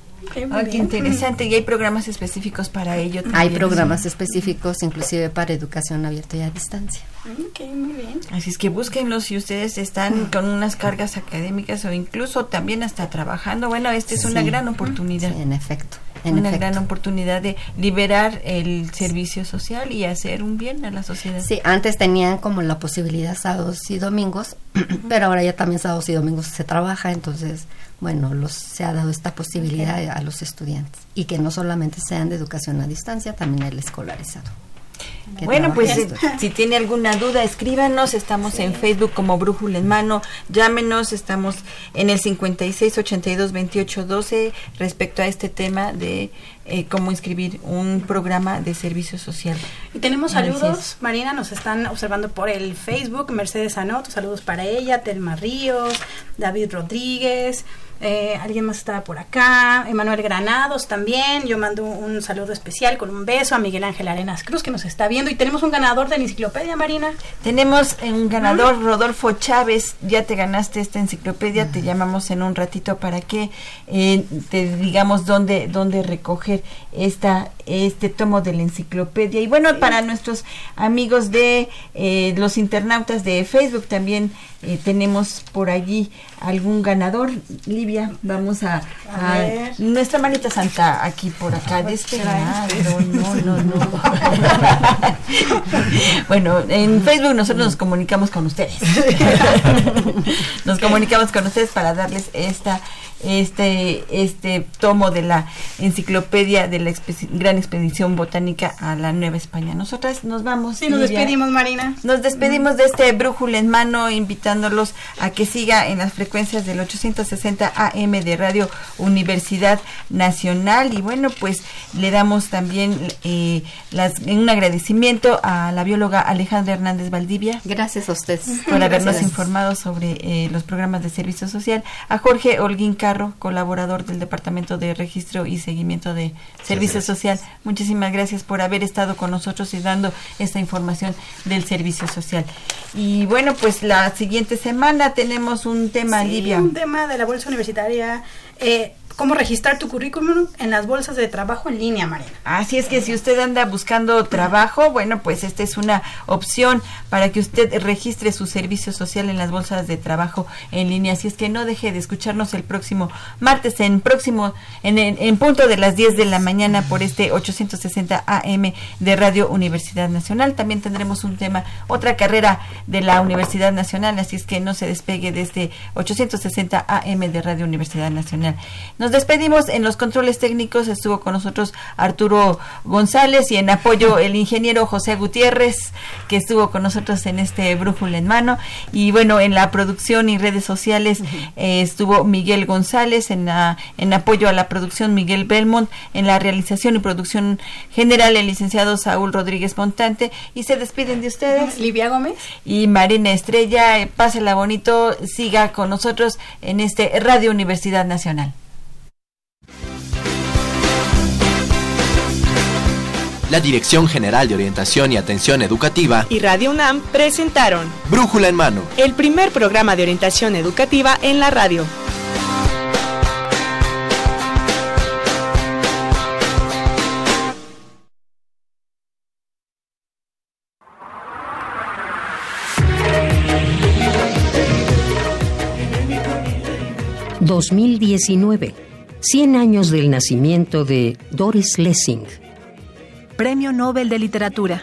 Ah, qué interesante. Y hay programas específicos para ello. Hay programas específicos, inclusive para educación abierta y a distancia. Ok, muy bien. Así es que búsquenlos si ustedes están con unas cargas académicas o incluso también hasta trabajando. Bueno, esta es una gran oportunidad. en efecto. Una gran oportunidad de liberar el servicio social y hacer un bien a la sociedad. Sí, antes tenían como la posibilidad sábados y domingos, pero ahora ya también sábados y domingos se trabaja, entonces bueno, los, se ha dado esta posibilidad a los estudiantes y que no solamente sean de educación a distancia, también el escolarizado. Bueno, pues si tiene alguna duda, escríbanos. Estamos en Facebook como Brújula en Mano. Llámenos. Estamos en el 56 82 28 12 respecto a este tema de eh, cómo inscribir un programa de servicio social. Y tenemos saludos. Marina, nos están observando por el Facebook. Mercedes Anoto, saludos para ella. Telma Ríos, David Rodríguez. Eh, alguien más estaba por acá, Emanuel Granados también, yo mando un saludo especial con un beso a Miguel Ángel Arenas Cruz que nos está viendo y tenemos un ganador de la enciclopedia Marina. Tenemos un ganador, Rodolfo Chávez, ya te ganaste esta enciclopedia, te llamamos en un ratito para que eh, te digamos dónde, dónde recoger esta, este tomo de la enciclopedia. Y bueno, para nuestros amigos de eh, los internautas de Facebook también tenemos por allí algún ganador. Livia, vamos a, nuestra manita santa aquí por acá de este lado. No, no, no. bueno, en Facebook nosotros nos comunicamos con ustedes. nos comunicamos con ustedes para darles esta este, este tomo de la enciclopedia de la gran expedición botánica a la Nueva España. Nosotras nos vamos. Sí, nos despedimos, Marina. Nos despedimos de este brújula en mano, invitándolos a que siga en las frecuencias del 860 AM de Radio Universidad Nacional. Y bueno, pues le damos también eh, las, un agradecimiento a la bióloga Alejandra Hernández Valdivia. Gracias a ustedes. Por habernos informado sobre eh, los programas de servicio social. A Jorge Holguín colaborador del Departamento de Registro y Seguimiento de Servicio Social. Muchísimas gracias por haber estado con nosotros y dando esta información del Servicio Social. Y bueno, pues la siguiente semana tenemos un tema, sí, Un tema de la Bolsa Universitaria. Eh, cómo registrar tu currículum en las bolsas de trabajo en línea, Marina. Así es que si usted anda buscando trabajo, bueno, pues esta es una opción para que usted registre su servicio social en las bolsas de trabajo en línea. Así es que no deje de escucharnos el próximo martes en próximo en, en, punto de las 10 de la mañana por este 860 AM de Radio Universidad Nacional. También tendremos un tema, otra carrera de la Universidad Nacional, así es que no se despegue de este 860 AM de Radio Universidad Nacional. Nos despedimos en los controles técnicos. Estuvo con nosotros Arturo González y en apoyo el ingeniero José Gutiérrez, que estuvo con nosotros en este brújula en mano. Y bueno, en la producción y redes sociales eh, estuvo Miguel González, en, la, en apoyo a la producción Miguel Belmont, en la realización y producción general el licenciado Saúl Rodríguez Montante. Y se despiden de ustedes. Livia Gómez. Y Marina Estrella. Pásela bonito, siga con nosotros en este Radio Universidad Nacional. La Dirección General de Orientación y Atención Educativa y Radio UNAM presentaron Brújula en Mano, el primer programa de orientación educativa en la radio. ...2019... ...100 años del nacimiento de Doris Lessing Premio Nobel de Literatura.